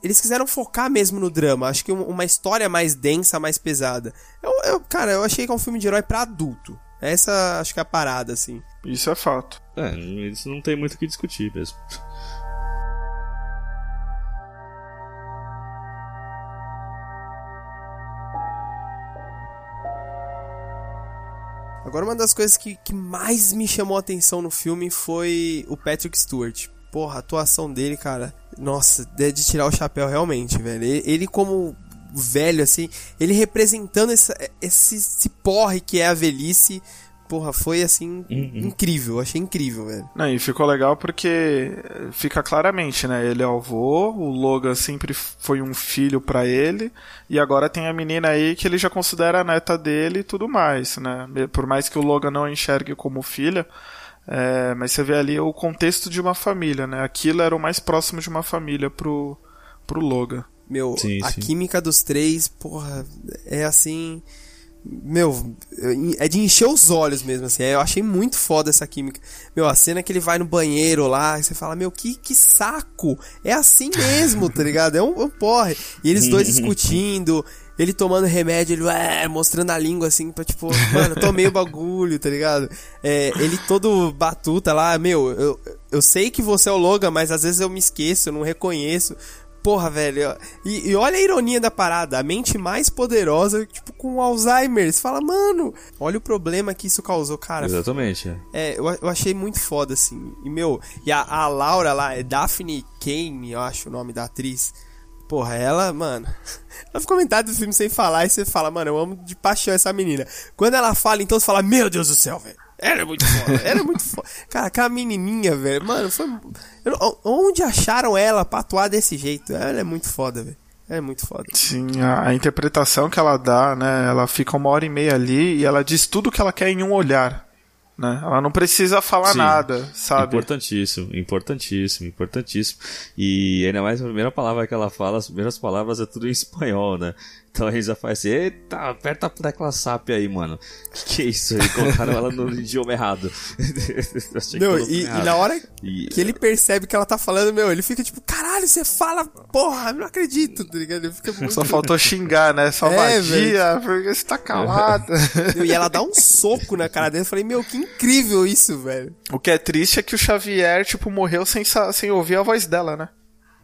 Eles quiseram focar mesmo no drama. Acho que um- uma história mais densa, mais pesada. Eu, eu- cara, eu achei que é um filme de herói pra adulto. Essa acho que é a parada, assim. Isso é fato. É, isso não tem muito o que discutir mesmo. Agora, uma das coisas que, que mais me chamou a atenção no filme foi o Patrick Stewart. Porra, a atuação dele, cara. Nossa, é de tirar o chapéu realmente, velho. Ele, ele como velho, assim, ele representando essa, esse, esse porre que é a velhice. Porra, foi assim, incrível. Eu achei incrível, velho. Não, e ficou legal porque fica claramente, né? Ele é o avô, o Logan sempre foi um filho pra ele, e agora tem a menina aí que ele já considera a neta dele e tudo mais, né? Por mais que o Logan não a enxergue como filha, é, mas você vê ali o contexto de uma família, né? Aquilo era o mais próximo de uma família pro, pro Logan. Meu, Sim, a sim. química dos três, porra, é assim. Meu, é de encher os olhos mesmo, assim. Eu achei muito foda essa química. Meu, a cena que ele vai no banheiro lá, e você fala, meu, que, que saco! É assim mesmo, tá ligado? É um, é um porre. E eles dois (laughs) discutindo, ele tomando remédio, ele ué, mostrando a língua assim, pra tipo, mano, tomei o bagulho, tá ligado? É, ele todo batuta lá, meu, eu, eu sei que você é o Logan, mas às vezes eu me esqueço, eu não reconheço. Porra, velho. E, e olha a ironia da parada. A mente mais poderosa, tipo, com Alzheimer. Você fala, mano, olha o problema que isso causou, cara. Exatamente. é. Eu, eu achei muito foda, assim. E, meu, e a, a Laura lá, é Daphne Kane, eu acho o nome da atriz. Porra, ela, mano. (laughs) Ela ficou metade do filme sem falar e você fala, mano, eu amo de paixão essa menina. Quando ela fala, então você fala, meu Deus do céu, velho. Ela é muito foda, ela é muito foda. Cara, aquela menininha, velho, mano, foi. eu- onde acharam ela pra atuar desse jeito? Ela é muito foda, velho. É muito foda. Sim, a, a interpretação que ela dá, né? Ela fica uma hora e meia ali e ela diz tudo que ela quer em um olhar. né? Ela não precisa falar Sim. nada, sabe? Importantíssimo, importantíssimo, importantíssimo. E ainda mais a primeira palavra que ela fala, as primeiras palavras é tudo em espanhol, né? Então a gente já faz assim, eita, aperta a tecla SAP aí, mano. Que que é isso aí? Colocaram ela no (laughs) idioma errado. (laughs) Achei que Meu, colocou e, e errado. na hora E- que ele percebe que ela tá falando, meu, ele fica tipo, caralho, você fala, porra, não acredito, tá ligado? Ele fica muito... Só faltou xingar, né? Só (laughs) É, vadia, porque você tá calado. E ela dá um soco na cara dele. Eu falei, meu, que incrível isso, velho. o que é triste é que o Xavier, tipo, morreu sem, sem ouvir a voz dela, né?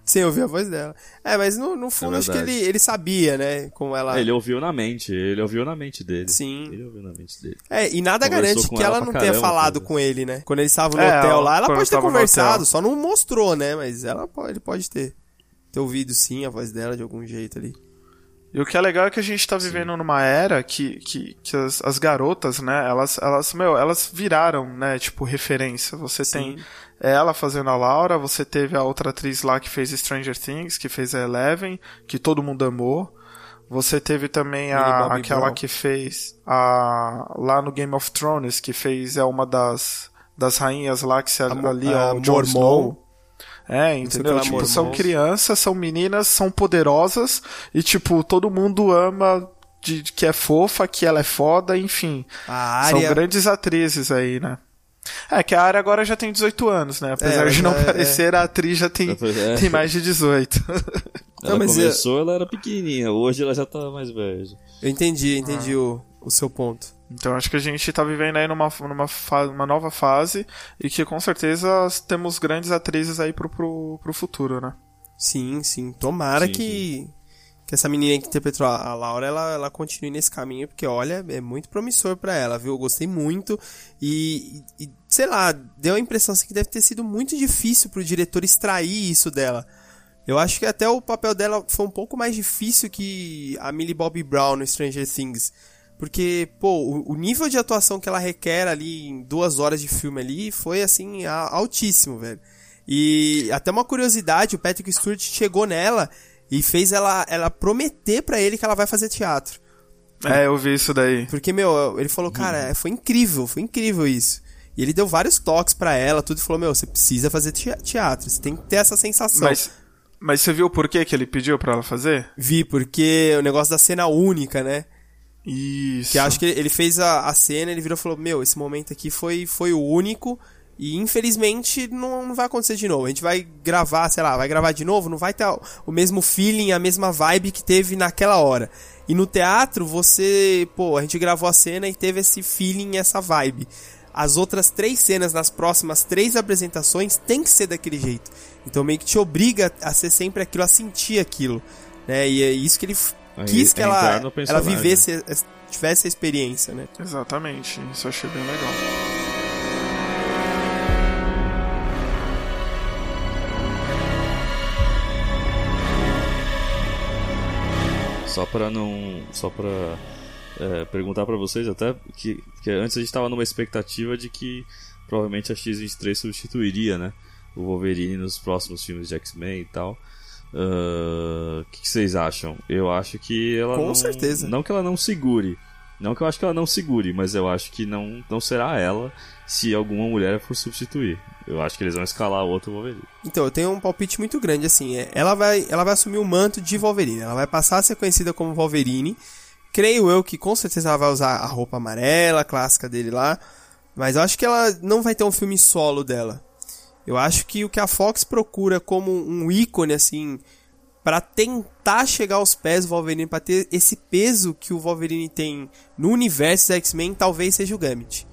Sem ouvir a voz dela. É, mas no, no fundo acho que ele, ele sabia, né? Como ela. Ele ouviu na mente, ele ouviu na mente dele. Sim. Ele ouviu na mente dele. É, e nada Conversou garante que ela ela não tenha caramba, falado cara. com ele, né? Quando eles estavam no É, hotel lá, ela pode ter conversado, só não mostrou, né? Mas ela pode, ele pode ter. Ter ouvido sim a voz dela de algum jeito ali. E o que é legal é que a gente tá vivendo numa era que, que, que as, as garotas, né, elas, elas, meu, elas viraram, né, tipo, referência. Você tem ela fazendo a Laura, você teve a outra atriz lá que fez Stranger Things, que fez a Eleven, que todo mundo amou. Você teve também a, aquela Brown. que fez a, lá no Game of Thrones, que fez é uma das, das rainhas lá que se ali, a ó, o Jon. Snow. É, entendeu? Tipo, são crianças, são meninas, são poderosas e, tipo, todo mundo ama de, de que é fofa, que ela é foda, enfim. A São área. grandes atrizes aí, né? É, que a área agora já tem 18 anos, né? Apesar É, de não é, parecer, a atriz já tem, É. tem mais de 18. (laughs) Ela Não, mas começou, ela era pequenininha, hoje ela já tá mais velha. Eu entendi, entendi o, o seu ponto. Então acho que a gente tá vivendo aí numa, numa fa- uma nova fase e que com certeza temos grandes atrizes aí pro, pro, pro futuro, né? Sim, sim. Tomara Sim, que, que essa menina que interpretou a Laura, ela, ela continue nesse caminho, porque olha, é muito promissor pra ela, viu? Eu gostei muito e, e, sei lá, deu a impressão assim, que deve ter sido muito difícil pro diretor extrair isso dela. Eu acho que até o papel dela foi um pouco mais difícil que a Millie Bobby Brown no Stranger Things. Porque, pô, o, o nível de atuação que ela requer ali em duas horas de filme ali foi, assim, altíssimo, velho. E até uma curiosidade, o Patrick Stewart chegou nela e fez ela, ela prometer pra ele que ela vai fazer teatro. É, eu vi isso daí. Porque, meu, ele falou, cara, foi incrível, foi incrível isso. E ele deu vários toques pra ela, tudo, e falou, meu, você precisa fazer tea- teatro, você tem que ter essa sensação. Mas, mas você viu por que que ele pediu pra ela fazer? Vi, porque o negócio da cena única, né? Isso. Que acho que ele ele fez a, a cena, ele virou e falou: Meu, esse momento aqui foi, foi o único. E infelizmente não, não vai acontecer de novo. A gente vai gravar, sei lá, vai gravar de novo, não vai ter o- mesmo feeling, a mesma vibe que teve naquela hora. E no teatro, você, pô, a gente gravou a cena e teve esse feeling, essa vibe. As outras três cenas nas próximas três apresentações tem que ser daquele jeito. Então meio que te obriga a ser sempre aquilo, a sentir aquilo. Né? E é isso que ele f- Aí quis que é ela, ela vivesse, es- tivesse a experiência, né? Exatamente, isso eu achei bem legal. Só pra não. Só pra é, perguntar pra vocês até que, que antes a gente tava numa expectativa de que provavelmente a X-23 substituiria, né? O Wolverine nos próximos filmes de X-Men e tal. Ah, O que, que vocês acham? Eu acho que ela Com não, certeza. Não que ela não segure. Não que eu acho que ela não segure, mas eu acho que não, não será ela se alguma mulher for substituir. Eu acho que eles vão escalar outro Wolverine. Então, eu tenho um palpite muito grande, assim. é, ela, vai, ela vai assumir o manto de Wolverine. Ela vai passar a ser conhecida como Wolverine. Creio eu que com certeza ela vai usar a roupa amarela, clássica dele lá. Mas eu acho que ela não vai ter um filme solo dela. Eu acho que o que a Fox procura como um ícone, assim, Pra tentar chegar aos pés do Wolverine, pra ter esse peso que o Wolverine tem no universo dos X-Men, talvez seja o Gambit.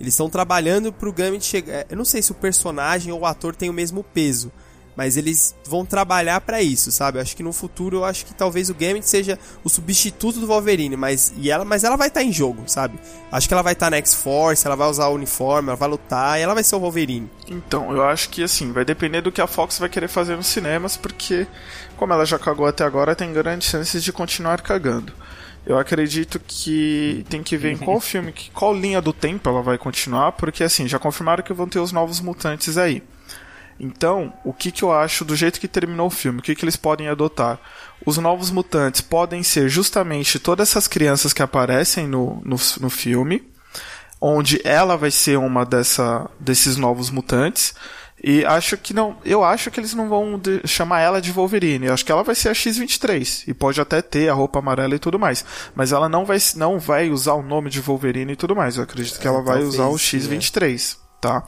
Eles estão trabalhando pro Gambit chegar. Eu não sei se o personagem ou o ator tem o mesmo peso, mas eles vão trabalhar pra isso, sabe? Eu acho que no futuro eu acho que talvez o Gambit seja o substituto do Wolverine, mas e ela, mas ela vai estar em jogo, sabe? Acho que ela vai estar na X-Force, ela vai usar o uniforme, ela vai lutar e ela vai ser o Wolverine. Então, eu acho que assim, vai depender do que a Fox vai querer fazer nos cinemas, porque como ela já cagou até agora, tem grandes chances de continuar cagando. Eu acredito que tem que ver em qual filme, que- qual linha do tempo ela vai continuar, porque assim, já confirmaram que vão ter os novos mutantes aí. Então, o que, que eu acho do jeito que terminou o filme? O que, que eles podem adotar? Os novos mutantes podem ser justamente todas essas crianças que aparecem no, no, no filme. onde ela vai ser uma dessa, desses novos mutantes. E acho que não. Eu acho que eles não vão de- chamar ela de Wolverine. Eu acho que ela vai ser a X23. E pode até ter a roupa amarela e tudo mais. Mas ela não vai, não vai usar o nome de Wolverine e tudo mais. Eu acredito que ela vai talvez usar o sim, X23, tá?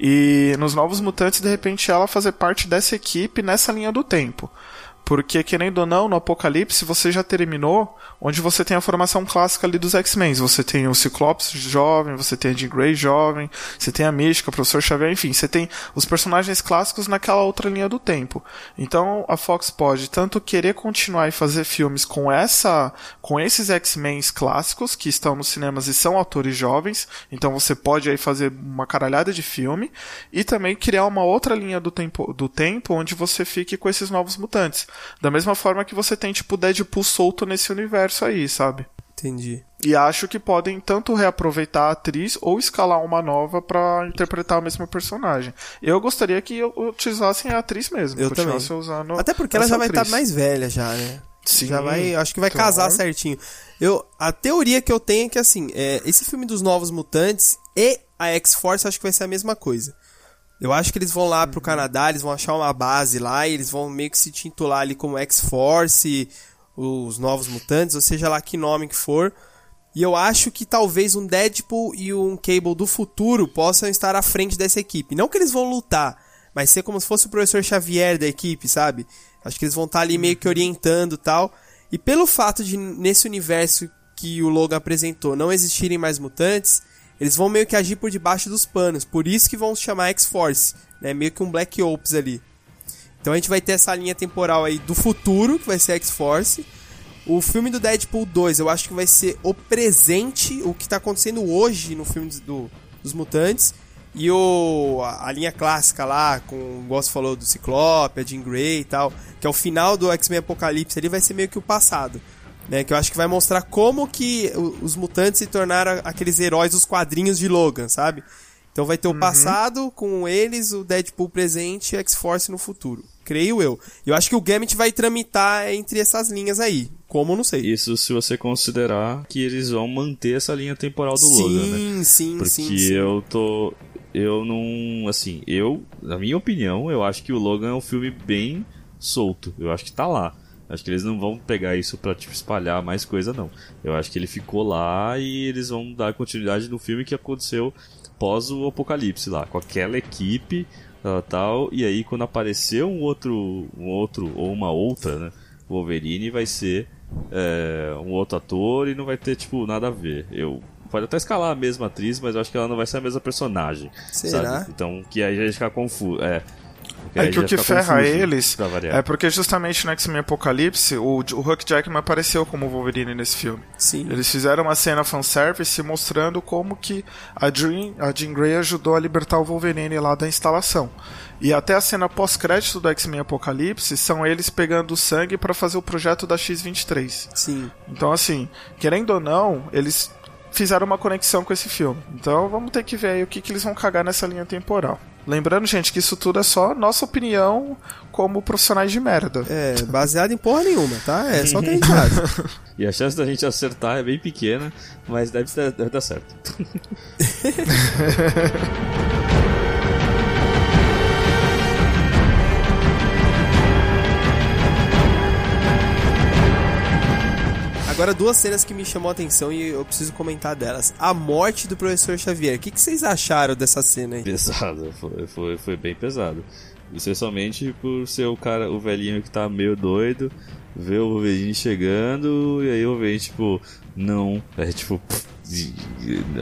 E nos Novos Mutantes, de repente, ela fazer parte dessa equipe nessa linha do tempo. Porque, querendo ou não, no Apocalipse você já terminou onde você tem a formação clássica ali dos X-Men. Você tem o Ciclopes jovem, você tem a Jean Grey jovem, você tem a Mística, o Professor Xavier, enfim, você tem os personagens clássicos naquela outra linha do tempo. Então a Fox pode tanto querer continuar e fazer filmes com essa, com esses X-Men clássicos que estão nos cinemas e são atores jovens, então você pode aí fazer uma caralhada de filme e também criar uma outra linha do tempo, do tempo onde você fique com esses novos mutantes. Da mesma forma que você tem tipo Deadpool solto nesse universo aí, sabe? Entendi. E acho que podem tanto reaproveitar a atriz ou escalar uma nova pra interpretar a mesma personagem. Eu gostaria que utilizassem a atriz mesmo. Eu também. usando Até porque ela já vai estar atriz. mais velha já, né? Sim, já vai, acho que vai claro. casar certinho. Eu, a teoria que eu tenho é que assim, é, esse filme dos Novos Mutantes e a X-Force acho que vai ser a mesma coisa. Eu acho que eles vão lá Uhum. pro Canadá, eles vão achar uma base lá e eles vão meio que se titular ali como X-Force, os Novos Mutantes, ou seja lá que nome que for. E eu acho que talvez um Deadpool e um Cable do futuro possam estar à frente dessa equipe. Não que eles vão lutar, mas ser como se fosse o professor Xavier da equipe, sabe? Acho que eles vão estar ali meio que orientando e tal. E pelo fato de nesse universo que o Logan apresentou não existirem mais mutantes, eles vão meio que agir por debaixo dos panos. Por isso que vão se chamar X-Force, né? Meio que um Black Ops ali. Então a gente vai ter essa linha temporal aí do futuro, que vai ser X-Force. O filme do Deadpool 2, eu acho que vai ser o presente, o que tá acontecendo hoje no filme do, dos mutantes. E o, a, a linha clássica lá, com o Gosto falou do Ciclope, a Jean Grey e tal, que é o final do X-Men Apocalipse ali, vai ser meio que o passado. Né, que eu acho que vai mostrar como que os mutantes se tornaram aqueles heróis dos quadrinhos de Logan, sabe? Então vai ter o passado com eles, o Deadpool presente e X-Force no futuro. Creio eu. Eu acho que o Gambit vai tramitar entre essas linhas aí. Como, não sei. Isso se você considerar que eles vão manter essa linha temporal do sim, Logan, né? sim, Porque sim, sim. eu tô. Eu não. Assim, eu, na minha opinião, eu acho que o Logan é um filme bem solto. Eu acho que tá lá. Acho que eles não vão pegar isso pra tipo, espalhar mais coisa, não. Eu acho que ele ficou lá e eles vão dar continuidade no filme que aconteceu pós o apocalipse lá, com aquela equipe tal, tal. E aí quando aparecer um outro. um outro, ou uma outra, né? Wolverine vai ser é, um outro ator e não vai ter, tipo, nada a ver. Eu. Pode até escalar a mesma atriz, mas eu acho que ela não vai ser a mesma personagem. Será? Sabe? Então, que aí a gente fica confuso. É. É que o que ferra eles é porque justamente no X-Men Apocalipse, o, o Huck Jackman apareceu como Wolverine nesse filme. Sim. Eles fizeram uma cena fanservice mostrando como que a Jean, a Jean Grey ajudou a libertar o Wolverine lá da instalação. E até a cena pós-crédito do X-Men Apocalipse são eles pegando o sangue para fazer o projeto da X-23. Sim. Então, assim, querendo ou não, eles fizeram uma conexão com esse filme. Então, vamos ter que ver aí o que, que eles vão cagar nessa linha temporal. Lembrando, gente, que isso tudo é só nossa opinião como profissionais de merda. É, baseado em porra nenhuma, tá? É só o que a gente. (laughs) E a chance da gente acertar é bem pequena, mas deve, deve dar certo. (laughs) Agora, duas cenas que me chamou a atenção e eu preciso comentar delas. A morte do professor Xavier. O que, que vocês acharam dessa cena aí? Pesado, foi, foi, foi bem pesado. Especialmente por ser o cara, o velhinho que tá meio doido, ver o Wolverine chegando, e aí o Wolverine, tipo, não. É tipo,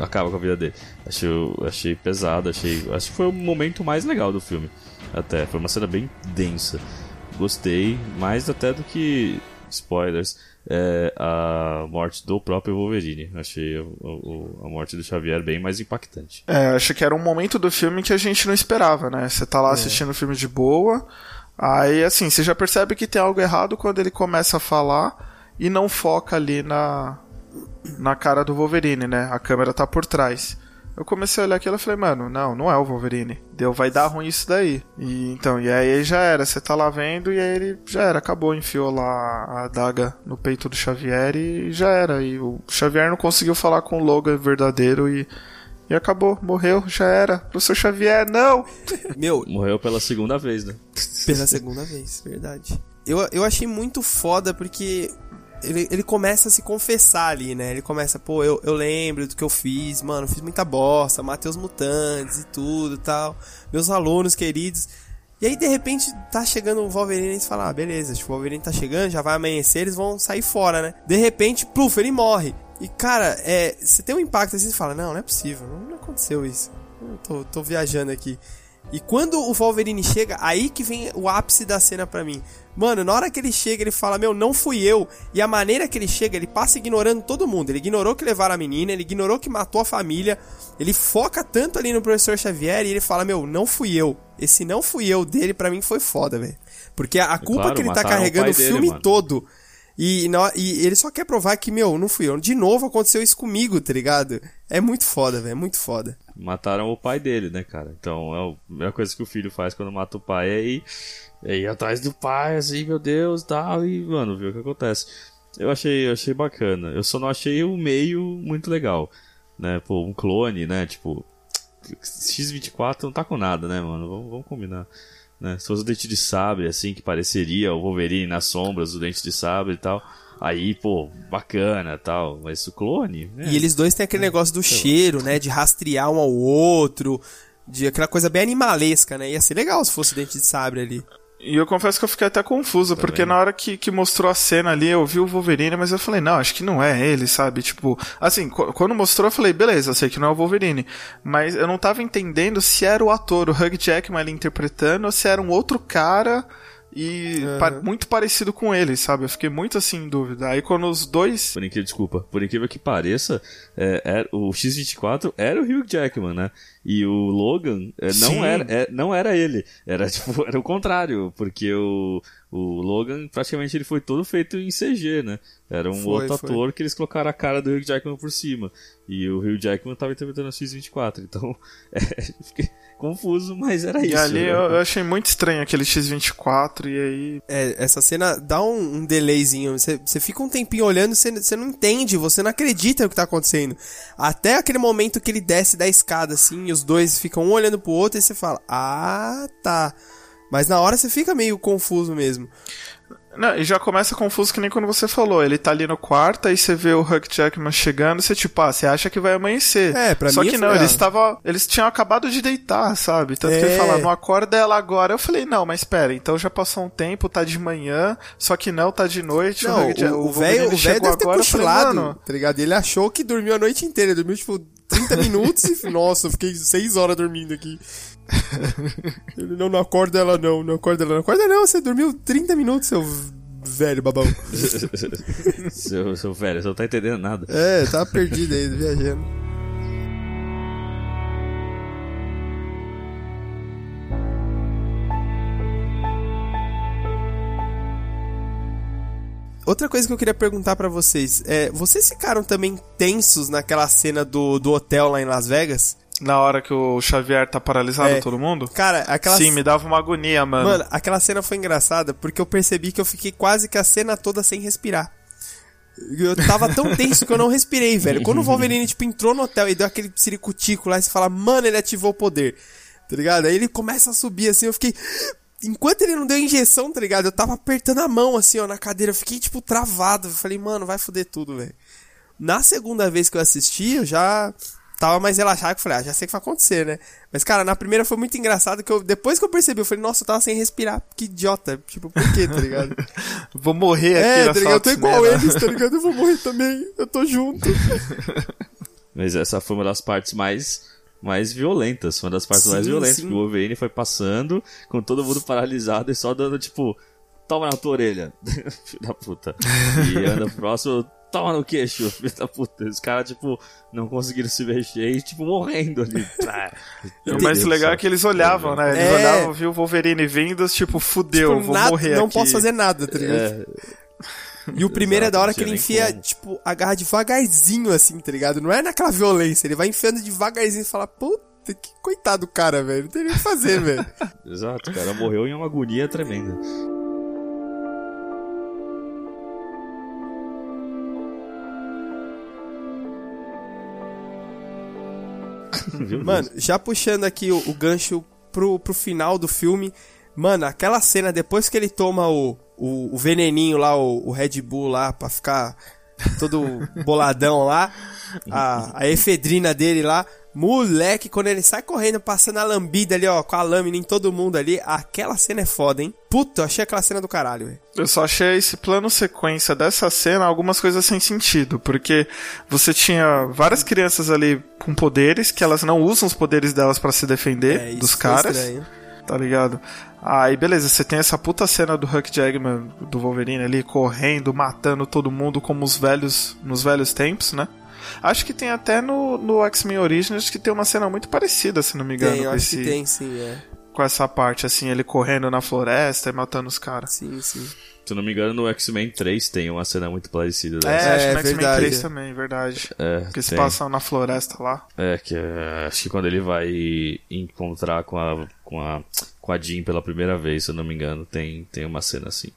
acaba com a vida dele. Achei, achei pesado, achei. Acho que foi o momento mais legal do filme. Até. Foi uma cena bem densa. Gostei, mais até do que. Spoilers. É, a morte do próprio Wolverine. Achei o- o- a morte do Xavier bem mais impactante. É, acho que era um momento do filme que a gente não esperava, né? Você tá lá assistindo o filme de boa, aí assim, você já percebe que tem algo errado quando ele começa a falar e não foca ali na na cara do Wolverine, né? A câmera tá por trás. Eu comecei a olhar aquilo e falei, mano, não, não é o Wolverine. Deu, vai dar ruim isso daí. E então, e aí já era, você tá lá vendo e aí ele já era, acabou, enfiou lá a adaga no peito do Xavier e já era. E o Xavier não conseguiu falar com o Logan verdadeiro e E acabou, morreu, já era. Professor Xavier, não! (laughs) Meu, Morreu pela segunda vez, né? pela segunda vez, verdade. Eu, eu achei muito foda porque ele, ele começa a se confessar ali, né? Ele começa, pô, eu, eu lembro do que eu fiz, mano, fiz muita bosta, matei os mutantes e tudo tal. Meus alunos queridos. E aí, de repente, tá chegando o Wolverine e você fala, ah, beleza, tipo, o Wolverine tá chegando, já vai amanhecer, eles vão sair fora, né? De repente, pluf, ele morre. E, cara, é, você tem um impacto assim, você fala, não, não é possível, não, não aconteceu isso. Eu tô, tô viajando aqui. E quando o Wolverine chega, aí que vem o ápice da cena pra mim. Mano, na hora que ele chega, ele fala: Meu, não fui eu. E a maneira que ele chega, ele passa ignorando todo mundo. Ele ignorou que levaram a menina, ele ignorou que matou a família. Ele foca tanto ali no professor Xavier e ele fala: Meu, não fui eu. Esse não fui eu dele, pra mim foi foda, velho. Porque a, culpa claro, que ele tá o carregando o dele, filme mano. E, e ele só quer provar que, meu, não fui eu. De novo aconteceu isso comigo, tá ligado? É muito foda, velho. É muito foda. Mataram o pai dele, né, cara? Então, é a primeira coisa que o filho faz quando mata o pai é ir, é ir atrás do pai, assim, meu Deus, tal, e, mano, ver o que acontece. Eu achei, eu achei bacana. Eu só não achei o meio muito legal, né? Pô, um clone, né? Tipo, X24 não tá com nada, né, mano? Vamos, vamos combinar. Né? Se fosse o dente de sabre, assim, que pareceria o Wolverine nas sombras do dente de sabre e tal. Aí, pô, bacana tal. Mas o clone. né? E eles dois têm aquele negócio do cheiro, né? De rastrear um ao outro. De aquela coisa bem animalesca, né? Ia ser legal se fosse dente de sabre ali. E eu confesso que eu fiquei até confuso, porque na hora que, que mostrou a cena ali, eu vi o Wolverine, mas eu falei, não, acho que não é ele, sabe? Tipo, assim, qu- quando mostrou, eu falei, beleza, eu sei que não é o Wolverine. Mas eu não tava entendendo se era o ator, o Hugh Jackman ali interpretando, ou se era um outro cara e pa- muito parecido com ele, sabe? Eu fiquei muito assim em dúvida. Aí quando os dois. Por incrível, desculpa, por incrível que pareça, é, é- o X-24 era o Hugh Jackman, né? E o Logan é, não, era, é, não era ele. Era, (laughs) tipo, era o contrário, porque o, o Logan, praticamente, ele foi todo feito em CG, né? Era um Foi, outro foi. ator que eles colocaram a cara do Hugh Jackman por cima. E o Hugh Jackman tava interpretando o X-24. Então, (laughs) é, fiquei confuso, mas era E isso. ali né? eu, eu achei muito estranho aquele X24, e aí. É, essa cena dá um, um delayzinho. Você fica um tempinho olhando, você você não entende, você não acredita no que tá acontecendo. Até aquele momento que ele desce da escada, assim, e os dois ficam um olhando pro outro, e você fala, ah, tá. Mas na hora você fica meio confuso mesmo. Não, e já começa confuso que nem quando você falou. Ele tá ali no quarto, aí você vê o Hugh Jackman chegando, você tipo, ah, você acha que vai amanhecer. É, pra Só mim que foi, não, ah. eles estavam. Eles tinham acabado de deitar, sabe? Tanto que É. ele fala, não acorda ela agora. Eu falei, não, mas pera, então já passou um tempo, tá de manhã, só que não, tá de noite. Não, o velho deve ter agora, falei, cochilado, mano, tá ligado? Ele achou que dormiu a noite inteira, ele dormiu tipo 30 (laughs) minutos e, nossa, eu fiquei 6 horas dormindo aqui. (laughs) Ele não, não acorda ela não, não acorda ela não. Acorda não, você dormiu 30 minutos, seu velho babão. (laughs) seu, seu velho, você não tá entendendo nada. É, tava perdido aí, viajando. Outra coisa que eu queria perguntar pra vocês é, vocês ficaram também tensos naquela cena do, do hotel lá em Las Vegas? Na hora que o Xavier tá paralisado É. todo mundo? Cara, aquela Sim, me dava uma agonia, mano. Mano, aquela cena foi engraçada porque eu percebi que eu fiquei quase que a cena toda sem respirar. Eu tava tão (laughs) tenso que eu não respirei, velho. Quando o Wolverine, tipo, entrou no hotel e deu aquele ciricutico lá, e você fala, mano, ele ativou o poder. Tá ligado? Aí ele começa a subir assim, eu fiquei. (gasps) Enquanto ele não deu injeção, tá ligado? Eu tava apertando a mão assim, ó, na cadeira. Eu fiquei, tipo, travado. Eu falei, mano, vai foder tudo, velho. Na segunda vez que eu assisti, eu já tava mais relaxado. que eu Falei, ah, já sei o que vai acontecer, né? Mas, cara, na primeira foi muito engraçado que eu, depois que eu percebi, eu falei, nossa, eu tava sem respirar. Que idiota. Tipo, por quê, tá ligado? (laughs) Vou morrer aqui é, tá ligado? Eu tô igual eles, tá ligado? Eu vou morrer também. Eu tô junto. (laughs) Mas essa foi uma das partes mais mais violentas, foi uma das partes Sim, mais violentas, sim. porque o Wolverine foi passando com todo mundo paralisado e só dando tipo, toma na tua orelha, (laughs) filho da puta. E anda pro próximo, toma no queixo, filho da puta. Os caras, tipo, não conseguiram se mexer e, tipo, morrendo ali. (laughs) Ah, o mais Deus legal é que eles olhavam, né? Eles É. olhavam, viu o Wolverine vindo, tipo, fudeu, Tipo, vou nada- morrer não aqui. posso fazer nada, tá ligado? É, E o primeiro é da hora Exato, que ele enfia, como. tipo, agarra devagarzinho, assim, tá ligado? Não é naquela violência, ele vai enfiando devagarzinho e fala, puta, que coitado do cara, velho. Não tem nem o que fazer, (laughs) velho. exato, o cara morreu em uma agonia tremenda. (laughs) Mano, já puxando aqui o, o gancho pro, pro final do filme. Mano, aquela cena depois que ele toma o, o, o veneninho lá, o, o Red Bull lá, pra ficar todo boladão lá. A, a efedrina dele lá. Moleque, quando ele sai correndo, passando a lambida ali, ó, com a lâmina em todo mundo ali, aquela cena é foda, hein? Puta, eu achei aquela cena do caralho, velho. Eu só achei esse plano sequência dessa cena algumas coisas sem sentido, porque você tinha várias crianças ali com poderes, que elas não usam os poderes delas pra se defender É, dos foi caras, estranho. tá ligado? Aí beleza, você tem essa puta cena do Huck Jackman, do Wolverine ali, correndo, matando todo mundo como os velhos, nos velhos tempos, né? Acho que tem até no, no X-Men Origins que tem uma cena muito parecida, se não me engano, Tem, acho esse, que tem, sim, é. com essa parte, assim, ele correndo na floresta e matando os caras. Sim, sim. Se eu não me engano, no X-Men 3 tem uma cena muito parecida É, dessa. acho que É, no X-Men verdade. 3 também, verdade. É, Que se passam na floresta lá. É, que é, acho que quando ele vai encontrar com a, com a, com a Jean pela primeira vez, se eu não me engano, tem, tem uma cena assim.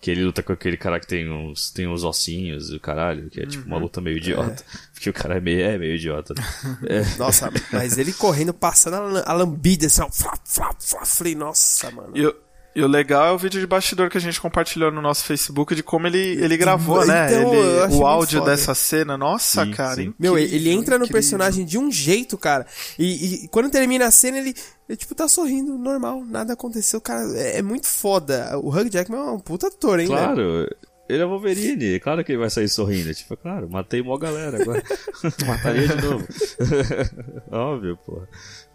Que ele luta com aquele cara que tem uns, tem uns ossinhos e o caralho, que é tipo Uhum. uma luta meio idiota. (laughs) Porque o cara é meio, é meio idiota. É, (laughs) Nossa, mas ele correndo, passando a, lam- a lambida, assim, ó. Flap, flap, flap. Falei, nossa, mano. E, o- e o legal é o vídeo de bastidor que a gente compartilhou no nosso Facebook de como ele, ele gravou, né? Então, Ele- eu acho o áudio dessa cena. Nossa, Sim, cara. sim. Meu, ele entra no incrível. personagem de um jeito, cara. E, e quando termina a cena, ele, ele, tipo, tá sorrindo, normal, nada aconteceu. Cara, é, é muito foda. O Hugh Jackman é um puta ator, hein, claro, ele é Wolverine, é claro que ele vai sair sorrindo. Tipo, claro, matei mó galera agora. (laughs) Mataria de novo. (laughs) Óbvio, porra.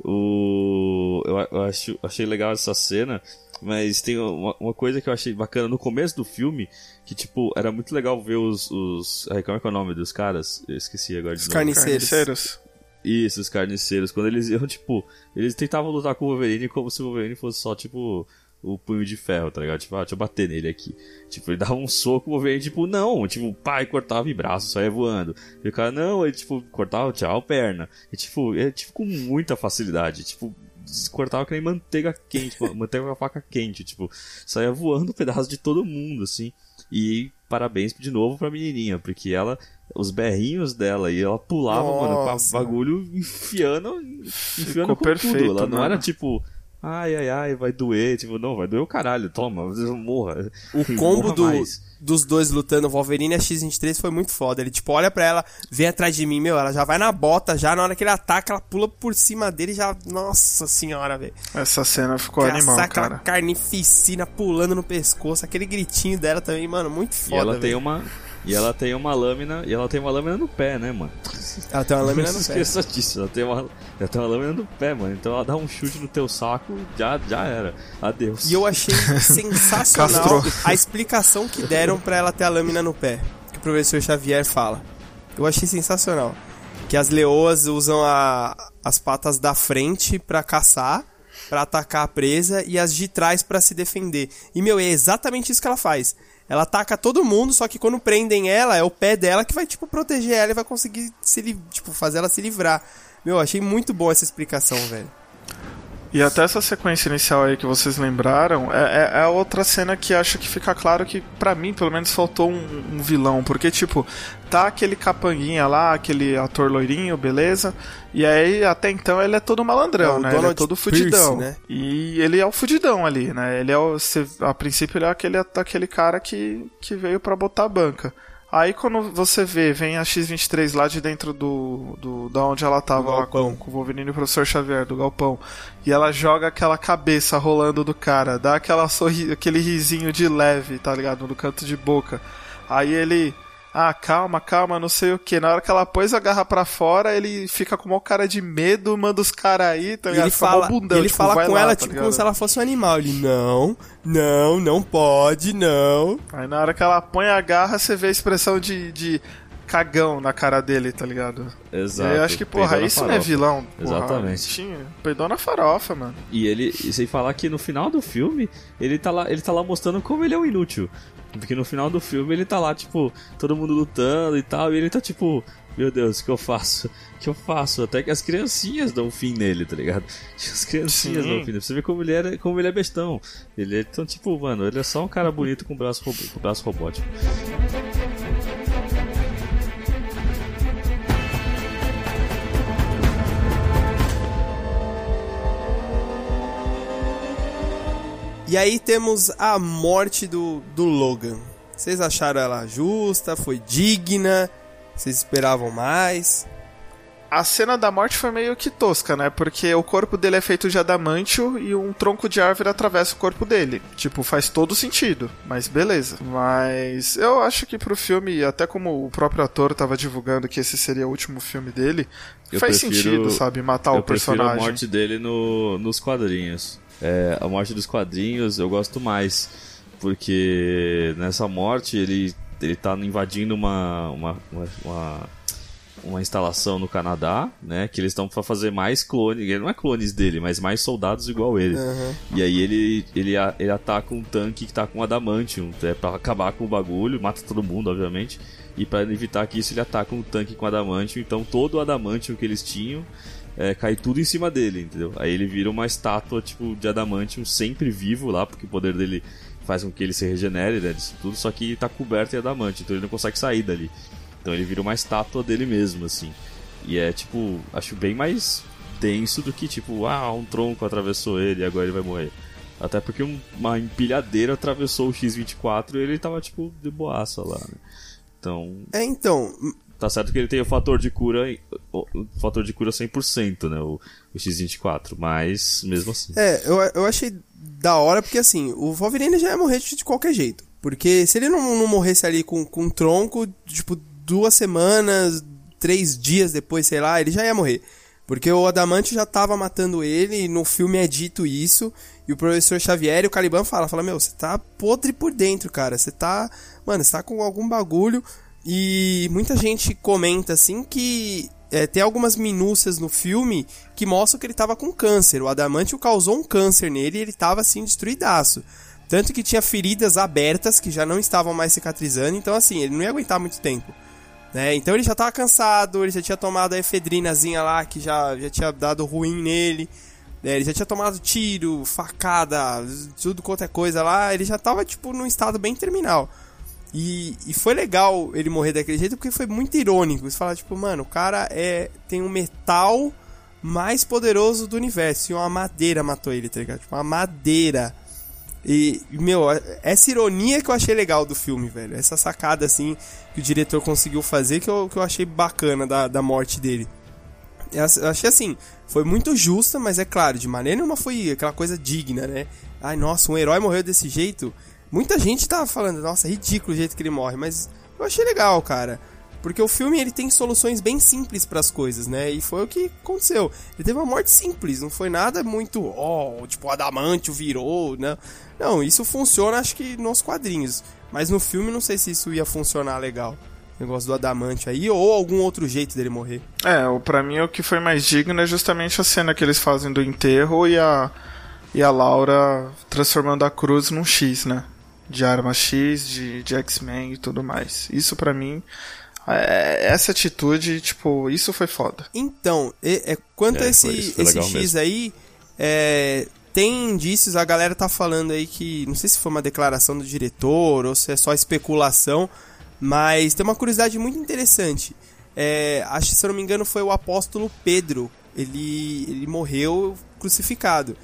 O... Eu, eu acho, achei legal essa cena, mas tem uma, uma coisa que eu achei bacana no começo do filme, que, tipo, era muito legal ver os... os... Ai, como é que é o nome dos caras? Eu esqueci agora de Os novo. carniceiros. Carniceiros. Isso, os carniceiros. Quando eles iam, tipo, eles tentavam lutar com o Wolverine como se o Wolverine fosse só, tipo, o punho de ferro, tá ligado? Tipo, ah, deixa eu bater nele aqui. Tipo, ele dava um soco, o Wolverine, tipo, não, tipo, pai, cortava em braço, saia voando. E o cara, não, ele, tipo, cortava, tchau, perna. E, tipo, é, tipo, com muita facilidade, tipo, cortava que nem manteiga quente, manteiga com a faca quente, tipo, saia voando um pedaço de todo mundo, assim. E parabéns de novo pra menininha, porque ela, os berrinhos dela e ela pulava, mano, com Nossa. a bagulho enfiando, enfiando Ficou com perfeito, tudo. Ela não mano. era tipo, ai, ai, ai, vai doer, tipo, não, vai doer o caralho, toma, morra. O combo Morra do, mais. dos dois lutando, o Wolverine e a X-23, foi muito foda. Ele, tipo, olha pra ela, vem atrás de mim, meu, ela já vai na bota, já na hora que ele ataca, ela pula por cima dele e já... Nossa senhora, velho. Essa cena ficou Aquela- animal, aquela cara. carnificina pulando no pescoço, aquele gritinho dela também, mano, muito E foda, ela tem velho. uma. E ela tem uma lâmina. E ela tem uma lâmina no pé, né, mano? Ela tem uma (laughs) lâmina não no pé. esqueça disso. Ela tem, uma, ela tem uma lâmina no pé, mano. Então ela dá um chute no teu saco, já, já era. Adeus. E eu achei (laughs) sensacional a explicação que deram pra ela ter a lâmina no pé. Que o professor Xavier fala. Eu achei sensacional. Que as leoas usam a- as patas da frente pra caçar, pra atacar a presa, e as de trás pra se defender. E, meu, é exatamente isso que ela faz. Ela ataca todo mundo, só que quando prendem ela, é o pé dela que vai, tipo, proteger ela e vai conseguir se, tipo, fazer ela se livrar. Meu, achei muito boa essa explicação, velho. E até essa sequência inicial aí que vocês lembraram é, é, é outra cena que acho que fica claro que, pra mim, pelo menos, faltou um, um vilão. Porque, tipo, tá aquele capanguinha lá, aquele ator loirinho, beleza. E aí, até então, ele é todo malandrão, É né? Ele é Donald todo Pierce, fudidão. né? E ele é o fudidão ali, né? Ele é o. a princípio, ele é aquele, aquele cara que, que veio pra botar a banca. Aí quando você vê, vem a X-23 lá de dentro do, do da onde ela tava lá com, com o Wolverine e o Professor Xavier, do galpão. E ela joga aquela cabeça rolando do cara, dá aquela sorri aquele risinho de leve, tá ligado? No canto de boca. Aí ele. Ah, calma, calma, não sei o que. Na hora que ela pôs a garra pra fora, ele fica com uma cara de medo, manda os caras aí, tá E ligado? ele Fica fala, bundão, ele tipo, fala com lá, ela tá tipo ligado? como se ela fosse um animal. Ele, não, não, não pode, não. Aí na hora que ela põe a garra, você vê a expressão de, de cagão na cara dele, tá ligado? Exato. Eu acho que, porra, isso não é vilão. Porra, Exatamente. Tinha, peidou na farofa, mano. E ele, e sem falar que no final do filme, ele tá lá, ele tá lá mostrando como ele é um inútil. Porque no final do filme ele tá lá, tipo, todo mundo lutando e tal, e ele tá tipo, meu Deus, o que eu faço? O que eu faço? Até que as criancinhas dão fim nele, tá ligado? (laughs) As criancinhas Sim. dão fim nele. Você vê como ele, era, como ele é bestão. Ele é então, tipo, mano, ele é só um cara bonito com braço, com braço robótico. E aí temos a morte do, do Logan. Vocês acharam ela justa? Foi digna? Vocês esperavam mais? A cena da morte foi meio que tosca, né? Porque o corpo dele é feito de adamantio e um tronco de árvore atravessa o corpo dele. Tipo, faz todo sentido, mas beleza. Mas eu acho que pro filme, até como o próprio ator tava divulgando que esse seria o último filme dele, Eu faz prefiro- sentido, sabe? Matar eu o prefiro personagem. a morte dele no, nos quadrinhos. É, a morte dos quadrinhos eu gosto mais, porque nessa morte ele, ele tá invadindo uma, uma, uma, uma, uma instalação no Canadá, né? Que eles estão pra fazer mais clones, não é clones dele, mas mais soldados igual ele. E aí ele, ele, ele ataca um tanque que tá com adamantium, é pra acabar com o bagulho, mata todo mundo, obviamente. E pra evitar que isso, ele ataca um tanque com adamantium, então todo o adamantium que eles tinham é, cai tudo em cima dele, entendeu? Aí ele vira uma estátua, tipo, de adamantium sempre vivo lá, porque o poder dele faz com que ele se regenere, né, disso tudo, só que tá coberto em adamantium, então ele não consegue sair dali. Então ele vira uma estátua dele mesmo, assim. E é, tipo, acho bem mais denso do que, tipo, ah, um tronco atravessou ele e agora ele vai morrer. Até porque um- uma empilhadeira atravessou o X-24 e ele tava, tipo, de boaça lá, né? Então, É, então, Tá certo que ele tem o fator de cura, o fator de cura 100%, né? O, o X24, mas mesmo assim. É, eu, eu achei da hora porque assim, o Wolverine já ia morrer de qualquer jeito. Porque se ele não, não morresse ali com, com um tronco, tipo, duas semanas, três dias depois, sei lá, ele já ia morrer. Porque o Adamante já tava matando ele, no filme é dito isso, e o professor Xavier e o Caliban fala, fala, meu, você tá podre por dentro, cara, você tá, mano, você tá com algum bagulho, e muita gente comenta assim que é, tem algumas minúcias no filme que mostram que ele tava com câncer. O Adamantio causou um câncer nele e ele tava assim destruidaço. Tanto que tinha feridas abertas que já não estavam mais cicatrizando, então assim, ele não ia aguentar muito tempo. Né? Então ele já tava cansado, ele já tinha tomado a efedrinazinha lá que já, já tinha dado ruim nele. né? Ele já tinha tomado tiro, facada, tudo quanto é coisa lá. Ele já tava, tipo, num estado bem terminal. E, e foi legal ele morrer daquele jeito porque foi muito irônico. Você fala, tipo, mano, o cara é, tem um metal mais poderoso do universo. E uma madeira matou ele, tá ligado? Tipo, uma madeira. E, meu, essa ironia que eu achei legal do filme, velho. Essa sacada, assim, que o diretor conseguiu fazer que eu, que eu achei bacana da, da morte dele. Eu achei assim, foi muito justa, mas é claro, de maneira nenhuma foi aquela coisa digna, né? Ai, nossa, um herói morreu desse jeito. Muita gente tava falando, nossa, é ridículo o jeito que ele morre, mas eu achei legal, cara. Porque o filme ele tem soluções bem simples para as coisas, né? E foi o que aconteceu. Ele teve uma morte simples, não foi nada muito, ó, tipo, o adamantio virou, né? Não, isso funciona acho que nos quadrinhos. Mas no filme não sei se isso ia funcionar legal. O negócio do adamantio aí, ou algum outro jeito dele morrer. É, pra mim o que foi mais digno é justamente a cena que eles fazem do enterro e a, e a Laura transformando a cruz num X, né? De arma X, de, de X-Men e tudo mais. Isso pra mim, é- essa atitude, tipo, isso foi foda. Então, é, é- quanto É, a esse, isso esse X mesmo. aí, é, tem indícios, a galera tá falando aí que, não sei se foi uma declaração do diretor ou se é só especulação, mas tem uma curiosidade muito interessante. É, acho que, se eu não me engano, foi o apóstolo Pedro. Ele, ele morreu crucificado.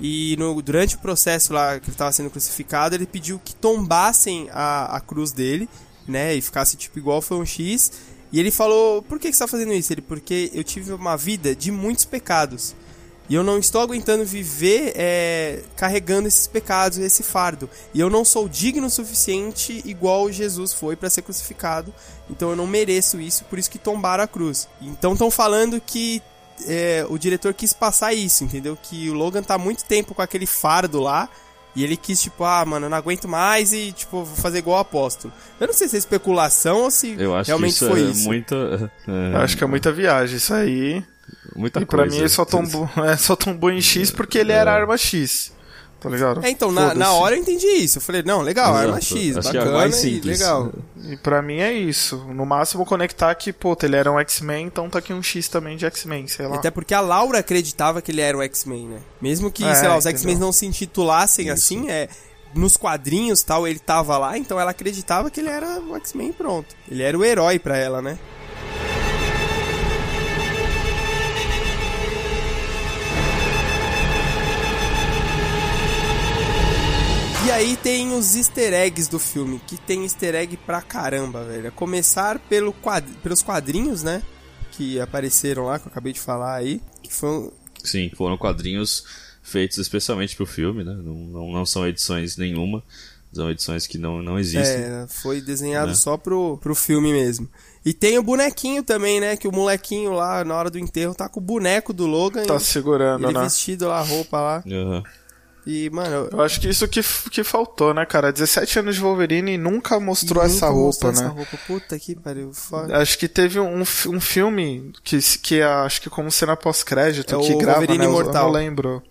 E no- durante o processo lá que ele estava sendo crucificado, ele pediu que tombassem a, a cruz dele, né? E ficasse tipo igual foi um X. E ele falou: Por que, que você está fazendo isso? Ele, porque eu tive uma vida de muitos pecados. E eu não estou aguentando viver é, carregando esses pecados, esse fardo. E eu não sou digno o suficiente igual Jesus foi para ser crucificado. Então eu não mereço isso, por isso que tombaram a cruz. Então estão falando que é, o diretor quis passar isso, entendeu? Que o Logan tá há muito tempo com aquele fardo lá. E ele quis, tipo, ah, mano, eu não aguento mais e, tipo, vou fazer igual o apóstolo. Eu não sei se é especulação ou se Eu acho realmente que isso foi é isso. muita. é, Eu acho que é muita viagem isso aí. muita E pra coisa. mim ele só tombou, (laughs) é, só tombou em X porque ele era arma X. Tá ligado? É, então, na, na hora eu entendi isso. Eu falei, não, legal, Exato. arma X, Acho que é bacana mais e simples. legal. E pra mim é isso. No máximo conectar que, pô, ele era um X-Men, então tá aqui um X também de X-Men, sei lá. Até porque a Laura acreditava que ele era o X-Men, né? Mesmo que, É, sei lá, os. X-Men não se intitulassem assim, é. Nos quadrinhos tal, ele tava lá, então ela acreditava que ele era o X-Men e pronto. Ele era o herói pra ela, né? Aí tem os easter eggs do filme, que tem easter egg pra caramba, velho. A começar pelo quad... pelos quadrinhos, né? Que apareceram lá, que eu acabei de falar aí. Que foi um... Sim, foram quadrinhos feitos especialmente pro filme, né? Não, não, não são edições nenhuma. São edições que não, não existem. É, foi desenhado Né? só pro, pro filme mesmo. E tem o bonequinho também, né? Que o molequinho lá, na hora do enterro, tá com o boneco do Logan. Tá segurando, ele né? vestido lá, a roupa lá. Aham. E, mano, eu- acho que isso que, que faltou, né, cara? 17 anos de Wolverine e nunca mostrou nunca essa roupa, mostrou né? Essa roupa. Puta que pariu. Foda. Acho que teve um, um filme que, que é, acho que como cena pós-crédito, É que o grava, Wolverine né? Eu- Eu Imortal. não lembro.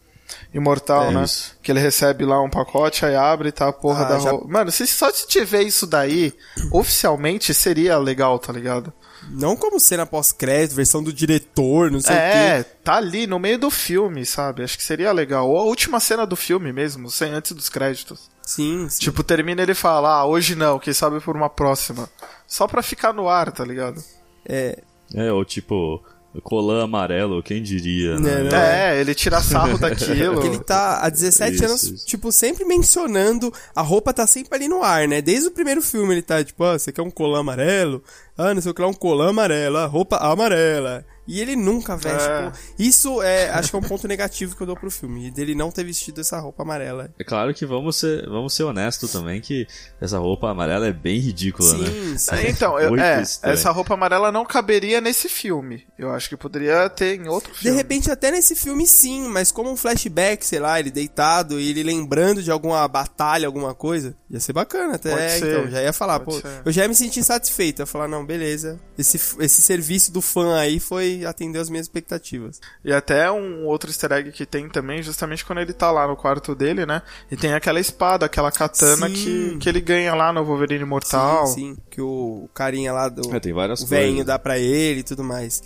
Imortal, É né? isso. Que ele recebe lá um pacote, aí abre e tá a porra Ah, da já- roupa. Mano, se só se tiver isso daí, oficialmente seria legal, tá ligado? Não como cena pós-crédito, versão do diretor, não sei o É, quê. tá ali no meio do filme, sabe? Acho que seria legal. Ou a última cena do filme mesmo, sem antes dos créditos. Sim, sim. Tipo, termina ele fala, ah, hoje não, quem sabe por uma próxima. Só pra ficar no ar, tá ligado? É, É, ou tipo, colã amarelo, quem diria, Né, né? Não, É, ele tira sarro (laughs) daquilo. Ele tá há 17 Isso, anos, isso. tipo, sempre mencionando. A roupa tá sempre ali no ar, né? Desde o primeiro filme ele tá, tipo, ah, você quer um colã amarelo? Ah, não sei o que lá, um colã amarelo, ah, roupa amarela. E ele nunca veste. É. pô. Isso é, acho que é um ponto negativo que eu dou pro filme. Dele não ter vestido essa roupa amarela. É claro que vamos ser, vamos ser honestos também que essa roupa amarela é bem ridícula, né? Sim, sim. É, Então, eu- é, essa roupa amarela não caberia nesse filme. Eu acho que poderia ter em outro De filme. repente, até nesse filme, sim, mas como um flashback, sei lá, ele deitado e ele lembrando de alguma batalha, alguma coisa, ia ser bacana até. Pode É, ser, então, já ia falar, pode pô, ser. eu já ia me sentir satisfeito. Eu ia falar, não, beleza, esse, esse serviço do fã aí foi atender as minhas expectativas. E até um outro easter egg que tem também, justamente quando ele tá lá no quarto dele, né? E tem aquela espada, aquela katana Sim. que, que ele ganha lá no Wolverine Imortal. Sim, sim, que o carinha lá do É, tem várias o velhinho dá pra ele e tudo mais.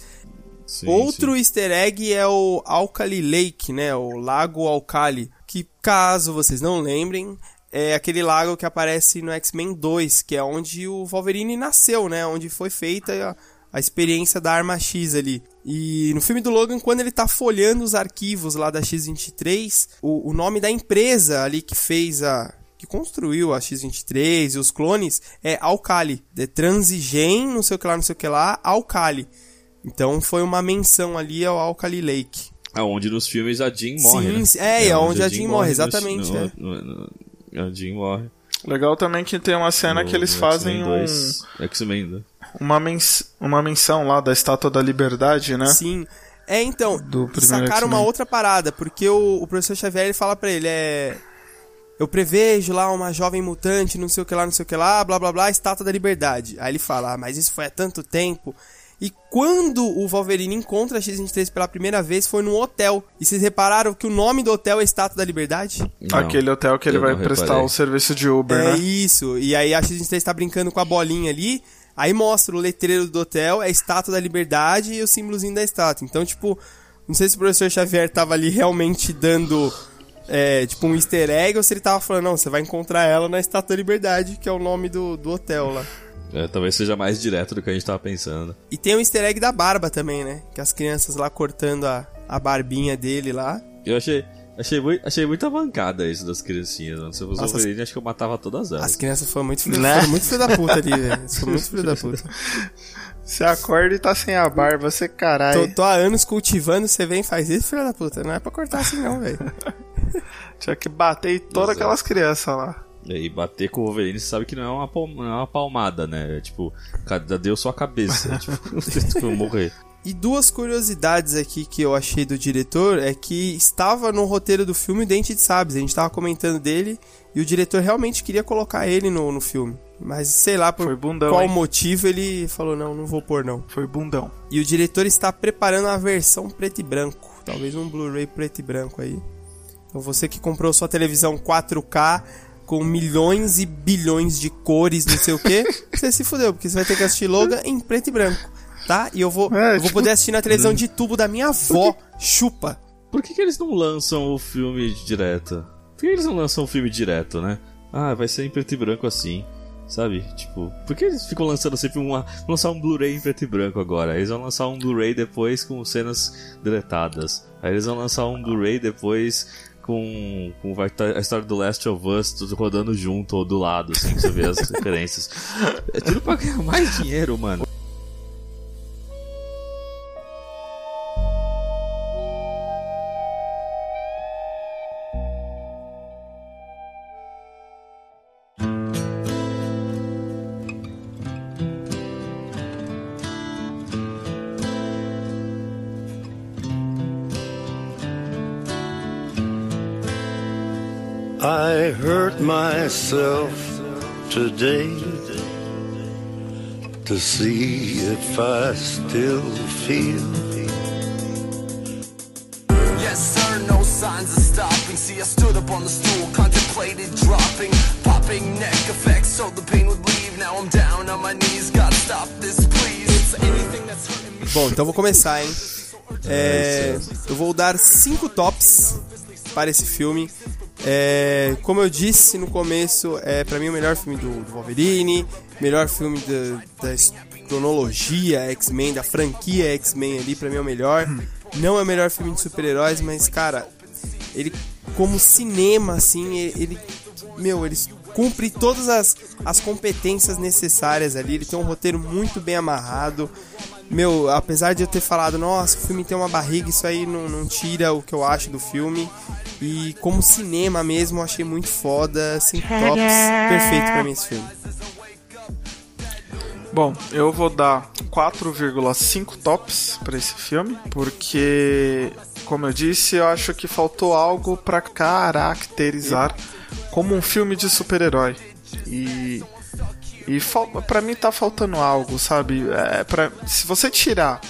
Sim, Outro sim. easter egg é o Alkali Lake, né? O Lago Alkali. Que, caso vocês não lembrem, é aquele lago que aparece no X-Men 2, que é onde o Wolverine nasceu, né? Onde foi feita a, experiência da arma X ali. E no filme do Logan, quando ele tá folhando os arquivos lá da X-23, o, o nome da empresa ali que fez a. que construiu a X-23 e os clones é Alkali. The Transigen, não sei o que lá, não sei o que lá, Alkali. Então foi uma menção ali ao Alkali Lake. Aonde nos filmes a Jean morre, Sim, né? sim. É, é onde a Jean morre, no- exatamente, no- é. no- no- a Jean morre. Legal também que tem uma cena no- que eles fazem um, 2. X-Men, né? Uma, mens uma menção lá da Estátua da Liberdade, né? Sim. É, então, Do sacaram uma outra parada, porque o, o professor Xavier ele fala pra ele, é... Eu prevejo lá uma jovem mutante, não sei o que lá, não sei o que lá, blá blá blá, estátua da liberdade. Aí ele fala, ah, mas isso foi há tanto tempo. E quando o Wolverine encontra a X-23 pela primeira vez, foi num hotel. E vocês repararam que o nome do hotel é Estátua da Liberdade? Não, Aquele hotel que ele vai prestar o serviço de Uber, É né? isso. E aí a X-23 tá brincando com a bolinha ali. Aí mostra o letreiro do hotel, é a estátua da liberdade e o símbolozinho da estátua. Então, tipo, não sei se o professor Xavier tava ali realmente dando, é, tipo, um easter egg ou se ele tava falando, não, você vai encontrar ela na estátua da liberdade, que é o nome do, do hotel lá. É, talvez seja mais direto do que a gente tava pensando. E tem o easter egg da barba também, né? Que as crianças lá cortando a, a barbinha dele lá. Eu achei, achei, muito, achei muita bancada isso das criancinhas, mano. Se eu fosse Nossa, Wolverine, acho que eu matava todas elas. As crianças foram muito filho, Né? foram muito filho da puta ali, velho. Foram muito filho da (laughs) puta. Você acorda e tá sem a barba, você caralho. Tô, tô há anos cultivando, você vem e faz isso, filho da puta. Não é pra cortar assim não, velho. (laughs) Tinha que bater em todas aquelas crianças lá. E bater com o Wolverine, você sabe que não é uma, não é uma palmada, né? É tipo, cada deu sua cabeça. (laughs) tipo, tipo, morrer. E duas curiosidades aqui que eu achei do diretor é que estava no roteiro do filme Dente de Sabres. A gente tava comentando dele e o diretor realmente queria colocar ele no, no filme. Mas sei lá por bundão, qual hein? motivo ele falou: não, não vou pôr não. Foi bundão. E o diretor está preparando a versão preto e branco. Talvez um Blu-ray preto e branco aí. Então você que comprou sua televisão 4K com milhões e bilhões de cores, não sei o que, (laughs) você se fudeu, porque você vai ter que assistir Logan em preto e branco. Tá? E eu vou, É, eu vou tipo- poder assistir na televisão de tubo da minha avó. Chupa. Por que, que eles não lançam o filme direto? Por que eles não lançam o filme direto, né? Ah, vai ser em preto e branco assim. Sabe? Tipo, por que eles ficam lançando sempre uma. Lançar um Blu-ray em preto e branco agora. Eles vão lançar um Blu-ray depois com cenas deletadas. Aí eles vão lançar um Blu-ray depois com, com tá a história do Last of Us tudo rodando junto ou do lado, assim, pra você ver as (laughs) referências. É tudo pra ganhar mais dinheiro, mano. Myself today to see if I still feel. Yes, sir, no signs of stopping. See, I stood up on the stool, contemplated dropping, popping neck effects so the pain would leave. Now I'm down on my knees, gotta stop this, please. Anything that's hurting me. Bom, então vou começar, hein? É, eu vou dar cinco tops para esse filme. É, como eu disse no começo, é para mim o melhor filme do, do Wolverine, melhor filme da, da cronologia X-Men, da franquia X-Men ali, pra mim é o melhor. Não é o melhor filme de super-heróis, mas cara, ele como cinema assim, ele, meu, ele cumpre todas as, as competências necessárias ali. Ele tem um roteiro muito bem amarrado. Meu, apesar de eu ter falado, nossa, o filme tem uma barriga, isso aí não, não tira o que eu acho do filme. E como cinema mesmo, eu achei muito foda. Cinco (laughs) tops, perfeito pra mim esse filme. Bom, eu vou dar 4,5 tops pra esse filme, porque, como eu disse, eu acho que faltou algo pra caracterizar como um filme de super-herói. E e pra mim tá faltando algo, sabe? É, pra, se você tirar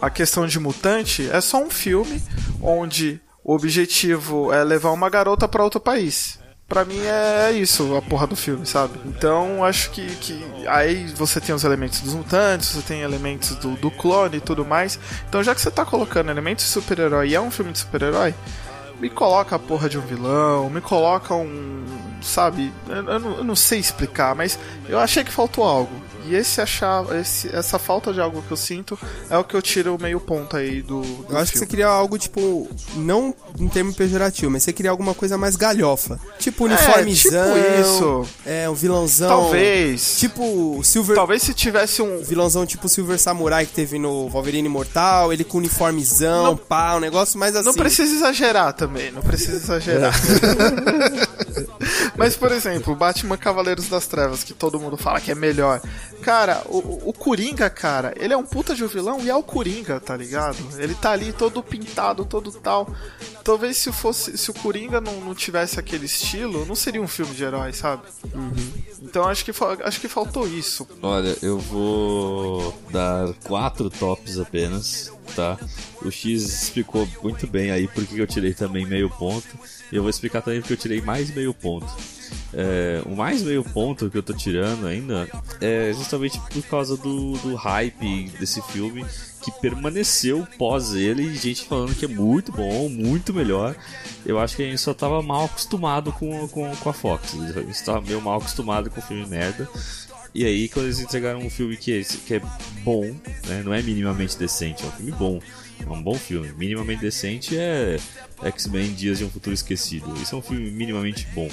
a questão de mutante, é só um filme onde o objetivo é levar uma garota pra outro país. Pra mim é isso, a porra do filme, sabe? Então acho que, que aí você tem os elementos dos mutantes, você tem elementos do, do clone e tudo mais. Então já que você tá colocando elementos de super-herói e é um filme de super-herói, me coloca a porra de um vilão, me coloca um. Sabe? Eu, eu não, eu não sei explicar, mas eu achei que faltou algo. E esse achar. Esse, essa falta de algo que eu sinto é o que eu tiro o meio ponto aí do. do Eu acho que você filme. queria algo, tipo, não em termo pejorativo, mas você queria alguma coisa mais galhofa. Tipo, uniformizão. tipo isso. É, um vilãozão. Talvez. Tipo, Silver. Talvez se tivesse um. vilãozão tipo Silver Samurai que teve no Wolverine Imortal, ele com uniformezão, Não- pá, um negócio mais assim. Não precisa exagerar também, não precisa exagerar. (laughs) Mas, por exemplo, Batman Cavaleiros das Trevas, que todo mundo fala que é melhor. Cara, o, o Coringa, cara, ele é um puta de um vilão e é o Coringa, tá ligado? Ele tá ali todo pintado, todo tal. Talvez se fosse se o Coringa não, não tivesse aquele estilo, não seria um filme de herói, sabe? Então acho que, acho que faltou isso. Olha, eu vou dar quatro tops apenas, tá? O X explicou muito bem aí porque eu tirei também meio ponto. E eu vou explicar também porque eu tirei mais meio ponto. É, o mais meio ponto que eu tô tirando ainda é justamente por causa do, do hype desse filme que permaneceu pós ele gente falando que é muito bom, muito melhor. Eu acho que a gente só tava mal acostumado com, com, com a Fox. A gente tava meio mal acostumado com o filme merda. E aí, quando eles entregaram um filme que é, que é bom, né, não é minimamente decente, é um filme bom, é um bom filme. Minimamente decente é X-Men Dias de um Futuro Esquecido. Isso é um filme minimamente bom.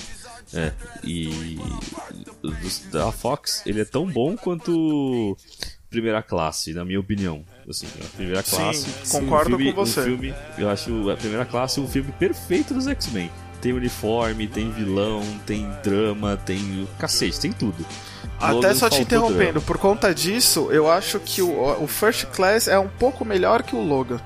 É, e da Fox, ele é tão bom quanto Primeira Classe, na minha opinião. Assim, a Primeira Sim, Classe. concordo um filme, com você. Um filme, eu acho a Primeira Classe um filme perfeito dos X-Men. Tem uniforme, tem vilão, tem drama, tem. Cacete, tem tudo. Até Logan só te interrompendo, drama. por conta disso, eu acho que o, o First Class é um pouco melhor que o Logan.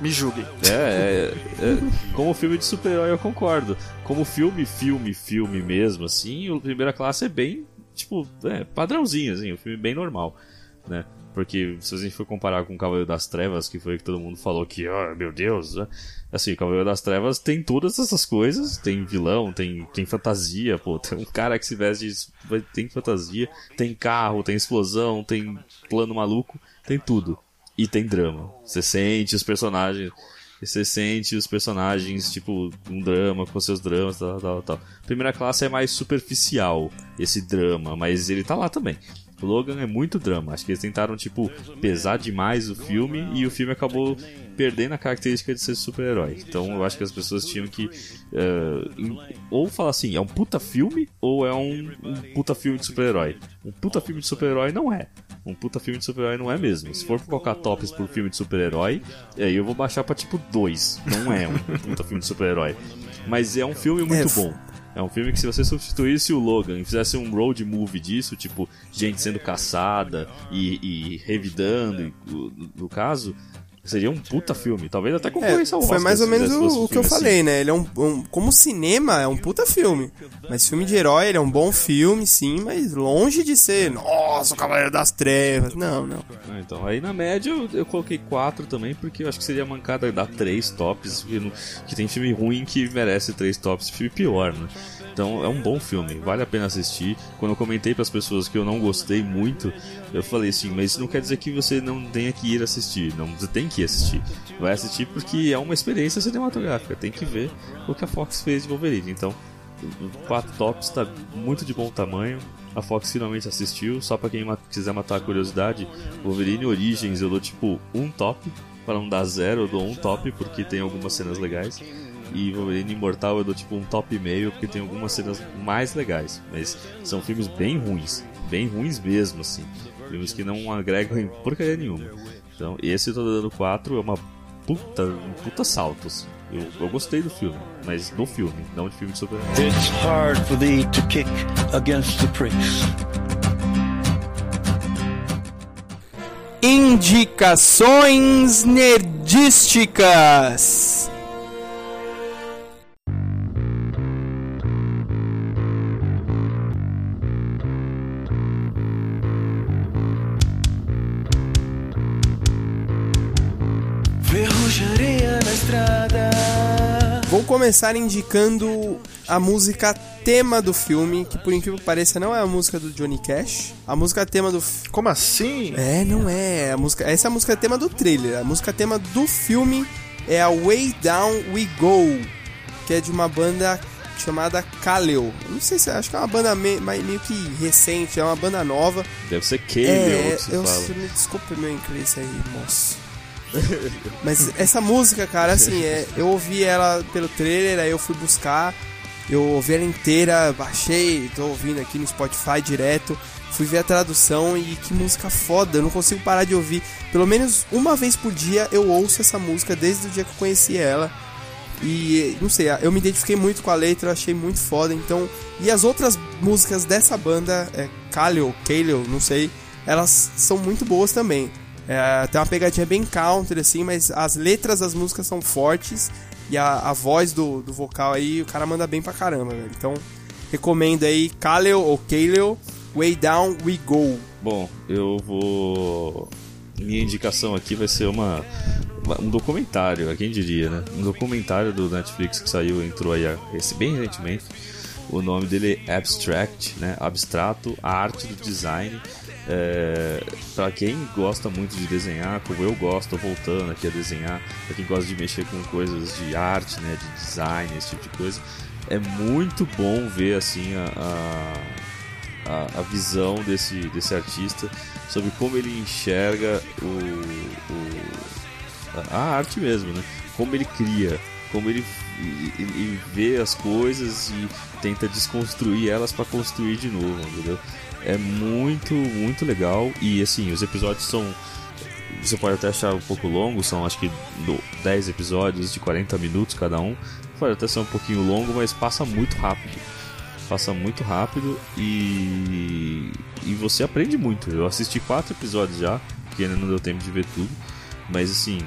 Me julguem. É, é, é, como filme de super-herói eu concordo. Como filme, filme, filme mesmo, assim, o Primeira Classe é bem, tipo, é, padrãozinho, assim, um filme bem normal, né? Porque se a gente for comparar com o Cavaleiro das Trevas, que foi que todo mundo falou que, oh, meu Deus, né? assim, o Cavaleiro das Trevas tem todas essas coisas, tem vilão, tem, tem fantasia, pô, tem um cara que se veste, tem fantasia, tem carro, tem explosão, tem plano maluco, tem tudo. E tem drama. Você sente os personagens. Você sente os personagens, tipo, um drama com seus dramas, tal, tal, tal. Primeira classe é mais superficial, esse drama, mas ele tá lá também. O Logan é muito drama. Acho que eles tentaram, tipo, pesar demais o filme e o filme acabou perdendo a característica de ser super-herói. Então eu acho que as pessoas tinham que uh, ou falar assim, é um puta filme ou é um, um puta filme de super-herói. Um puta filme de super-herói não é. Um puta filme de super-herói não é mesmo. Se for colocar tops por filme de super-herói, aí eu vou baixar pra tipo 2. Não é um puta filme de super-herói. Mas é um filme muito É, bom. É um filme que se você substituísse o Logan e fizesse um road movie disso, tipo, gente sendo caçada e, e revidando, e, no, no caso, seria um puta filme. Talvez até É, concorrência ao foi Oscar, mais ou menos o, o que eu assim. falei, né? Ele é um, um- Como cinema, é um puta filme. Mas filme de herói, ele é um bom filme, sim, mas longe de ser, nossa, o Cavaleiro das Trevas. Não, não. Ah, então, aí na média eu, eu coloquei 4 também, porque eu acho que seria mancada dar 3 tops, que, não- que tem filme ruim que merece 3 tops, filme pior, né? Então é um bom filme, vale a pena assistir. Quando eu comentei para as pessoas que eu não gostei muito, eu falei assim, mas isso não quer dizer que você não tenha que ir assistir, não, você tem que ir assistir. Vai assistir porque é uma experiência cinematográfica, tem que ver o que a Fox fez de Wolverine. Então, o 4 tops tá muito de bom tamanho. A Fox finalmente assistiu, só pra quem quiser matar a curiosidade, Wolverine Origins eu dou tipo um top, para não dar zero eu dou um top porque tem algumas cenas legais. E Wolverine Imortal eu dou tipo um top e meio porque tem algumas cenas mais legais. Mas são filmes bem ruins, bem ruins mesmo assim. Filmes que não agregam em porcaria nenhuma. Então esse eu tô dando 4, é uma puta, um puta salto. assim. Eu, eu gostei do filme, mas do filme, não de filme de super It's hard for thee to kick against the pricks. Indicações nerdísticas. Começar indicando a música tema do filme, que por incrível que pareça não é a música do Johnny Cash. A música tema do Como assim? É, não é. A música, essa é a música tema do trailer. A música tema do filme é a Way Down We Go, que é de uma banda chamada Kaleo. Eu Não sei se acho que é uma banda me- mais- meio que recente, é uma banda nova. Deve ser Cable é, que se eu fala. me desculpe meu inglês aí, moço. (laughs) Mas essa música, cara, assim, é, eu ouvi ela pelo trailer, aí eu fui buscar, eu ouvi ela inteira, baixei, tô ouvindo aqui no Spotify direto, fui ver a tradução e que música foda, eu não consigo parar de ouvir. Pelo menos uma vez por dia eu ouço essa música desde o dia que eu conheci ela. E não sei, eu me identifiquei muito com a letra, eu achei muito foda, então. E as outras músicas dessa banda, é Kaleo, Kaleo, não sei, elas são muito boas também. É, tem uma pegadinha bem country, assim, mas as letras das músicas são fortes e a, a voz do, do vocal aí, o cara manda bem pra caramba, velho. Então, recomendo aí Kaleo ou Kaleo, Way Down We Go. Bom, eu vou. Minha indicação aqui vai ser uma um documentário, quem diria, né? Um documentário do Netflix que saiu, entrou aí esse bem recentemente. O nome dele é Abstract, né? Abstrato, a arte do design. É, para quem gosta muito de desenhar, como eu gosto, voltando aqui a desenhar, para quem gosta de mexer com coisas de arte, né, de design, esse tipo de coisa, é muito bom ver assim a- a, a, visão desse, desse artista sobre como ele enxerga o, o- a- arte mesmo, né? Como ele cria, como ele vê as coisas e tenta desconstruir elas para construir de novo, entendeu? É muito, muito legal e assim, os episódios são você pode até achar um pouco longo, são acho que do- 10 episódios de 40 minutos cada um. Pode até ser um pouquinho longo, mas passa muito rápido. Passa muito rápido e, e você aprende muito. Eu assisti quatro episódios já, porque ainda não deu tempo de ver tudo. Mas assim,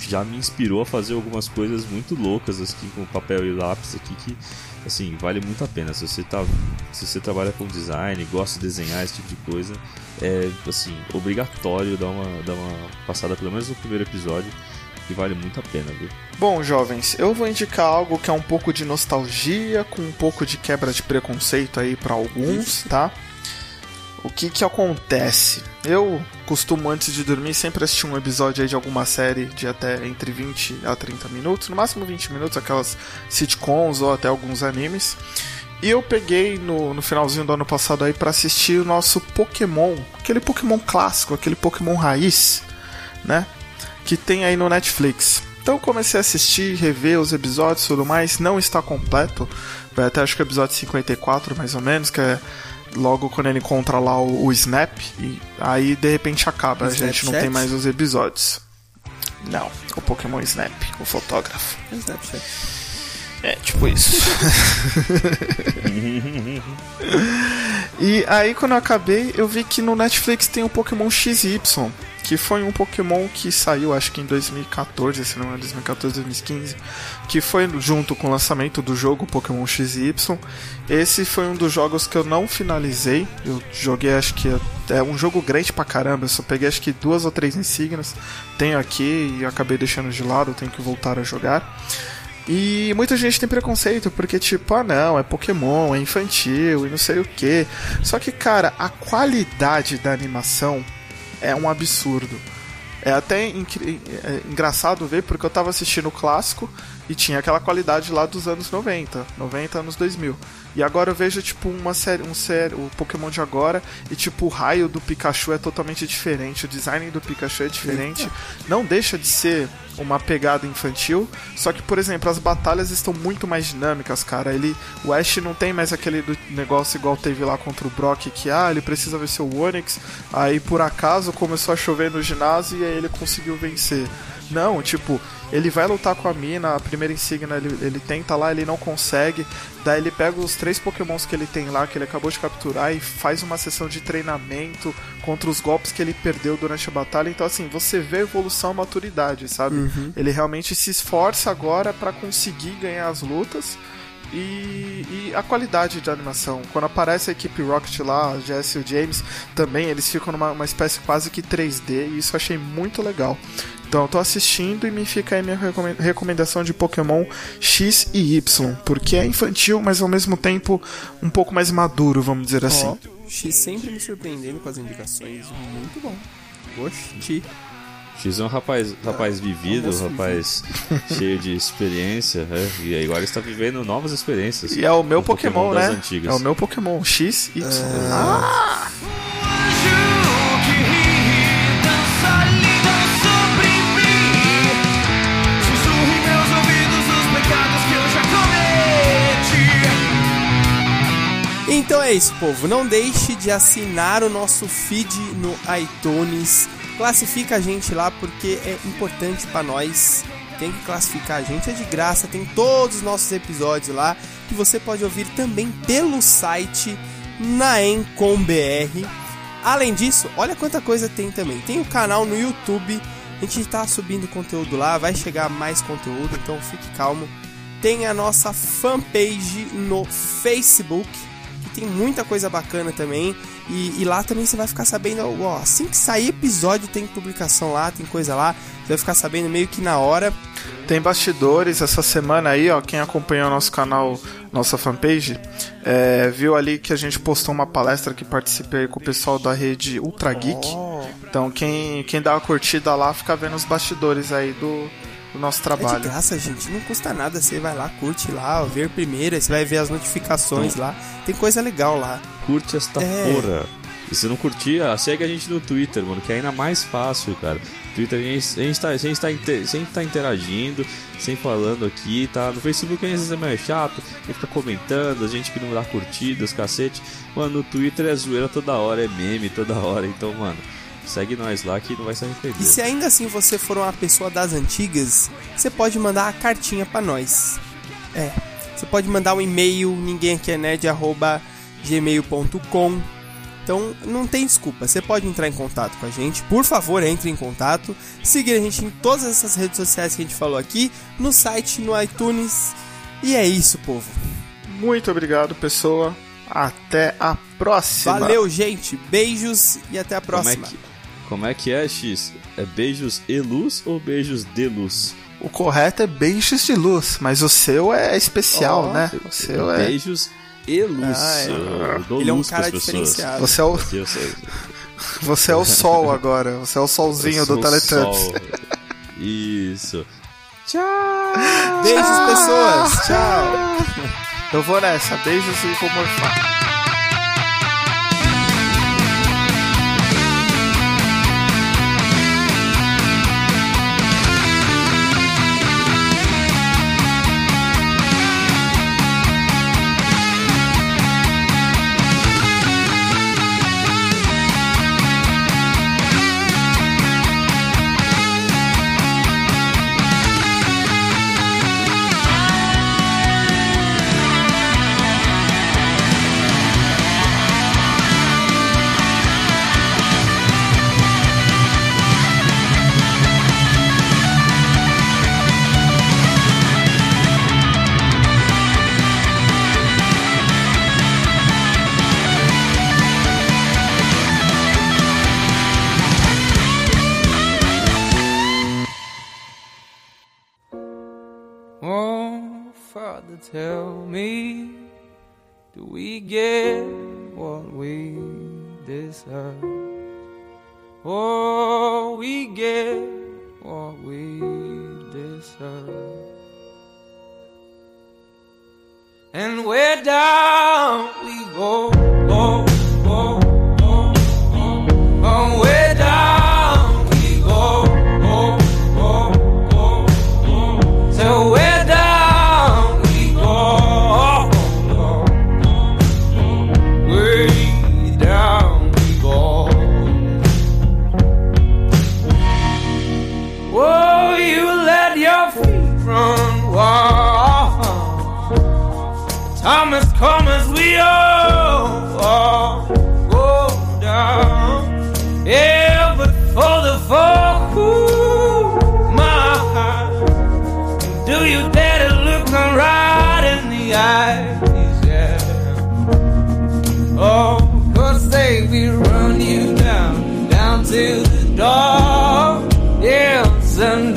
já me inspirou a fazer algumas coisas muito loucas aqui com papel e lápis aqui que assim, vale muito a pena. Se você tá se você trabalha com design, gosta de desenhar esse tipo de coisa, é assim, obrigatório dar uma dar uma passada pelo menos no primeiro episódio, que vale muito a pena, viu? Bom, jovens, eu vou indicar algo que é um pouco de nostalgia, com um pouco de quebra de preconceito aí pra alguns, tá? O que que acontece? Eu costumo antes de dormir sempre assistir um episódio aí de alguma série de até entre 20 a 30 minutos, no máximo 20 minutos, aquelas sitcoms ou até alguns animes. E eu peguei no, no finalzinho do ano passado aí pra assistir o nosso Pokémon, aquele Pokémon clássico, aquele Pokémon raiz, né? Que tem aí no Netflix. Então comecei a assistir, rever os episódios e tudo mais. Não está completo. Até acho que o episódio 54, mais ou menos, que é logo quando ele encontra lá o, o Snap. E aí de repente acaba. O a gente não tem mais os episódios. Não, o Pokémon Snap, o fotógrafo. Snapchat. É, tipo isso. (laughs) (laughs) e aí, quando eu acabei, eu vi que no Netflix tem o Pokémon XY, que foi um Pokémon que saiu, acho que em 2014, se não é 2014, 2015, que foi junto com o lançamento do jogo Pokémon XY. Esse foi um dos jogos que eu não finalizei. Eu joguei, acho que é um jogo grande pra caramba. Eu só peguei, acho que duas ou três insígnias. Tenho aqui e acabei deixando de lado, tenho que voltar a jogar. E muita gente tem preconceito, porque tipo, ah não, é Pokémon, é infantil e não sei o que. Só que, cara, a qualidade da animação é um absurdo. É até incri- é engraçado ver, porque eu tava assistindo o clássico e tinha aquela qualidade lá dos anos 90, 90 anos 2000. E agora eu vejo, tipo, uma série, um série, o Pokémon de agora, e tipo, o raio do Pikachu é totalmente diferente, o design do Pikachu é diferente. Não deixa de ser uma pegada infantil, só que, por exemplo, as batalhas estão muito mais dinâmicas, cara. Ele, o Ash não tem mais aquele negócio igual teve lá contra o Brock, que, ah, ele precisa vencer o Onix, aí por acaso começou a chover no ginásio e aí ele conseguiu vencer. Não, tipo, ele vai lutar com a mina, a primeira insígnia ele, ele tenta lá, ele não consegue. Daí ele pega os três pokémons que ele tem lá, que ele acabou de capturar, e faz uma sessão de treinamento contra os golpes que ele perdeu durante a batalha. Então, assim, você vê a evolução e maturidade, sabe? Ele realmente se esforça agora pra conseguir ganhar as lutas. E, e a qualidade de animação. Quando aparece a equipe Rocket lá, a Jesse e o James, também eles ficam numa uma espécie quase que 3D, e isso eu achei muito legal. Então eu tô assistindo e me fica aí minha recomen- recomendação de Pokémon X e Y, porque é infantil, mas ao mesmo tempo um pouco mais maduro, vamos dizer assim. Ó, X sempre me surpreendendo com as indicações. Muito bom. Gostei. X é um rapaz, rapaz vivido, um rapaz (laughs) cheio de experiência, né? e agora está vivendo novas experiências. E é o meu Um Pokémon, das né? antigas. É o meu Pokémon X e Y. Ah. Então é isso, povo. Não deixe de assinar o nosso feed no iTunes. Classifica a gente lá porque é importante pra nós. Tem que classificar a gente, é de graça. Tem todos os nossos episódios lá que você pode ouvir também pelo site na Encom.br. Além disso, olha quanta coisa tem também. Tem o canal no YouTube. A gente tá subindo conteúdo lá, vai chegar mais conteúdo, então fique calmo. Tem a nossa fanpage no Facebook, tem muita coisa bacana também. E, e lá também você vai ficar sabendo, ó, assim que sair episódio tem publicação lá, tem coisa lá. Você vai ficar sabendo meio que na hora. Tem bastidores essa semana aí, ó. Quem acompanhou nosso canal, nossa fanpage, é, viu ali que a gente postou uma palestra que participei com o pessoal da rede Ultra Geek. Ó, Então quem, quem dá uma curtida lá fica vendo os bastidores aí do, do nosso é de trabalho. graça, gente. Não custa nada. Você vai lá, curte lá, ó, ver primeiro. Você vai ver as notificações lá. Tem coisa legal lá. Curte esta É. porra. E se não curtir, ah, segue a gente no Twitter, mano, que é ainda mais fácil, cara. Twitter a gente, a gente, tá, a gente tá, inte- sempre tá interagindo, sempre falando aqui, tá? No Facebook às vezes é meio chato, a gente fica comentando, a gente que não dá curtidas, cacete. Mano, no Twitter é zoeira toda hora, é meme toda hora, então, mano, segue nós lá que não vai se arrepender. E se ainda assim você for uma pessoa das antigas, você pode mandar a cartinha pra nós. É. Você pode mandar um e-mail, ninguém aqui é nerd, arroba gmail.com. Então não tem desculpa, você pode entrar em contato com a gente. Por favor, entre em contato. Seguir a gente em todas essas redes sociais que a gente falou aqui, no site, no iTunes. E é isso, povo. Muito obrigado, pessoa. Até a próxima. Valeu, gente. Beijos e até a como é, próxima. Como é que é, X? É beijos e luz ou beijos de luz? O correto é beijos de luz, mas o seu é especial, Ó, né? O seu é. Beijos e luz. Ah, é. Ele é um cara pessoas. diferenciado. Você é o, (laughs) você é o sol agora. Você é o solzinho eu sou do Teletubbies. sol. Isso. Beijos, pessoas. Tchau. Eu vou nessa, beijos e vou morfar. Get what we deserve? Oh, we get what we deserve. And where down we go, go, for ooh, my heart. Do you dare to look right in the eyes? Yeah. Oh, they will run you down, down to the door. Yeah, someday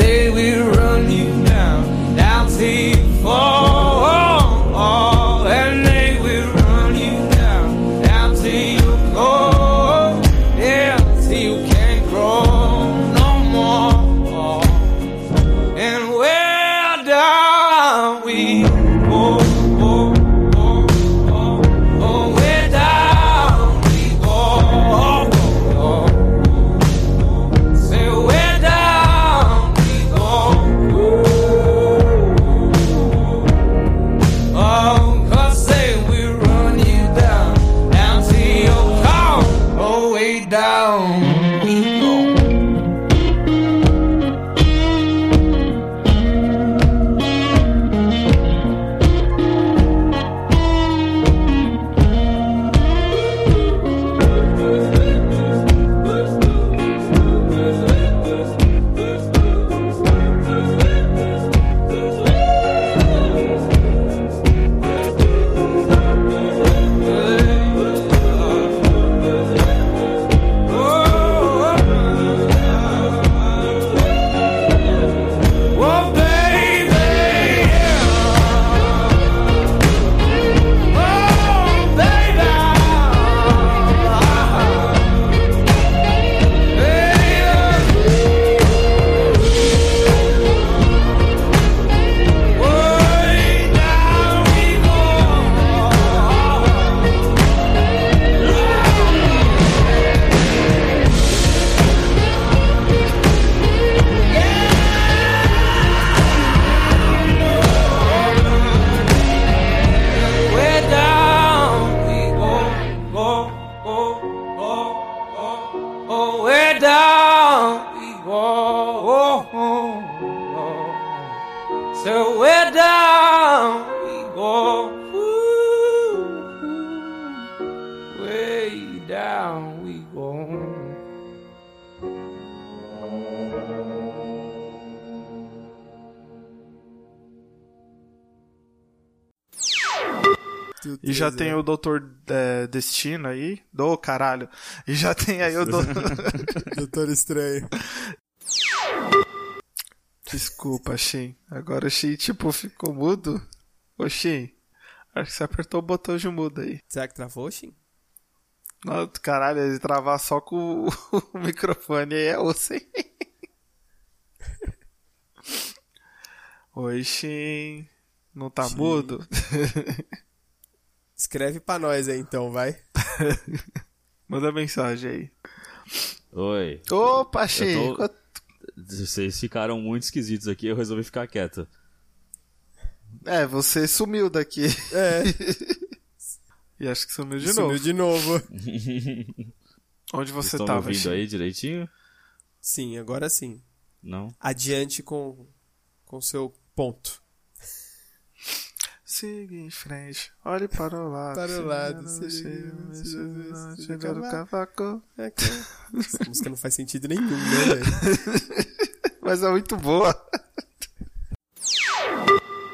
já tem o Doutor é, Destino aí. Do caralho. E já tem aí o Doutor. (laughs) Doutor Estranho. Desculpa, Shin. Agora o Shin, tipo, ficou mudo. Ô, Shin. Acho que você apertou o botão de mudo aí. Será que travou, Shin? Não, caralho, ele travar só com o, o (laughs) microfone aí é osso, hein? (laughs) Oi, Shin. Não tá Shin. mudo? Escreve pra nós aí então, vai. (laughs) Manda mensagem aí. Oi. Opa, Chico. tô- Vocês ficaram muito esquisitos aqui, eu resolvi ficar quieto. É, você sumiu daqui. É, (laughs) E acho que sumiu de sumiu novo. de novo. (laughs) Onde você estão tava, ouvindo Chico? aí direitinho? Sim, agora sim. Não? Adiante com com seu ponto. Siga em frente, olhe para o lado. Para o lado, se se- não se- chega- se- se- chega no se- cavaco. É (laughs) Essa música não faz sentido nenhum, né, velho? (laughs) Mas é muito boa.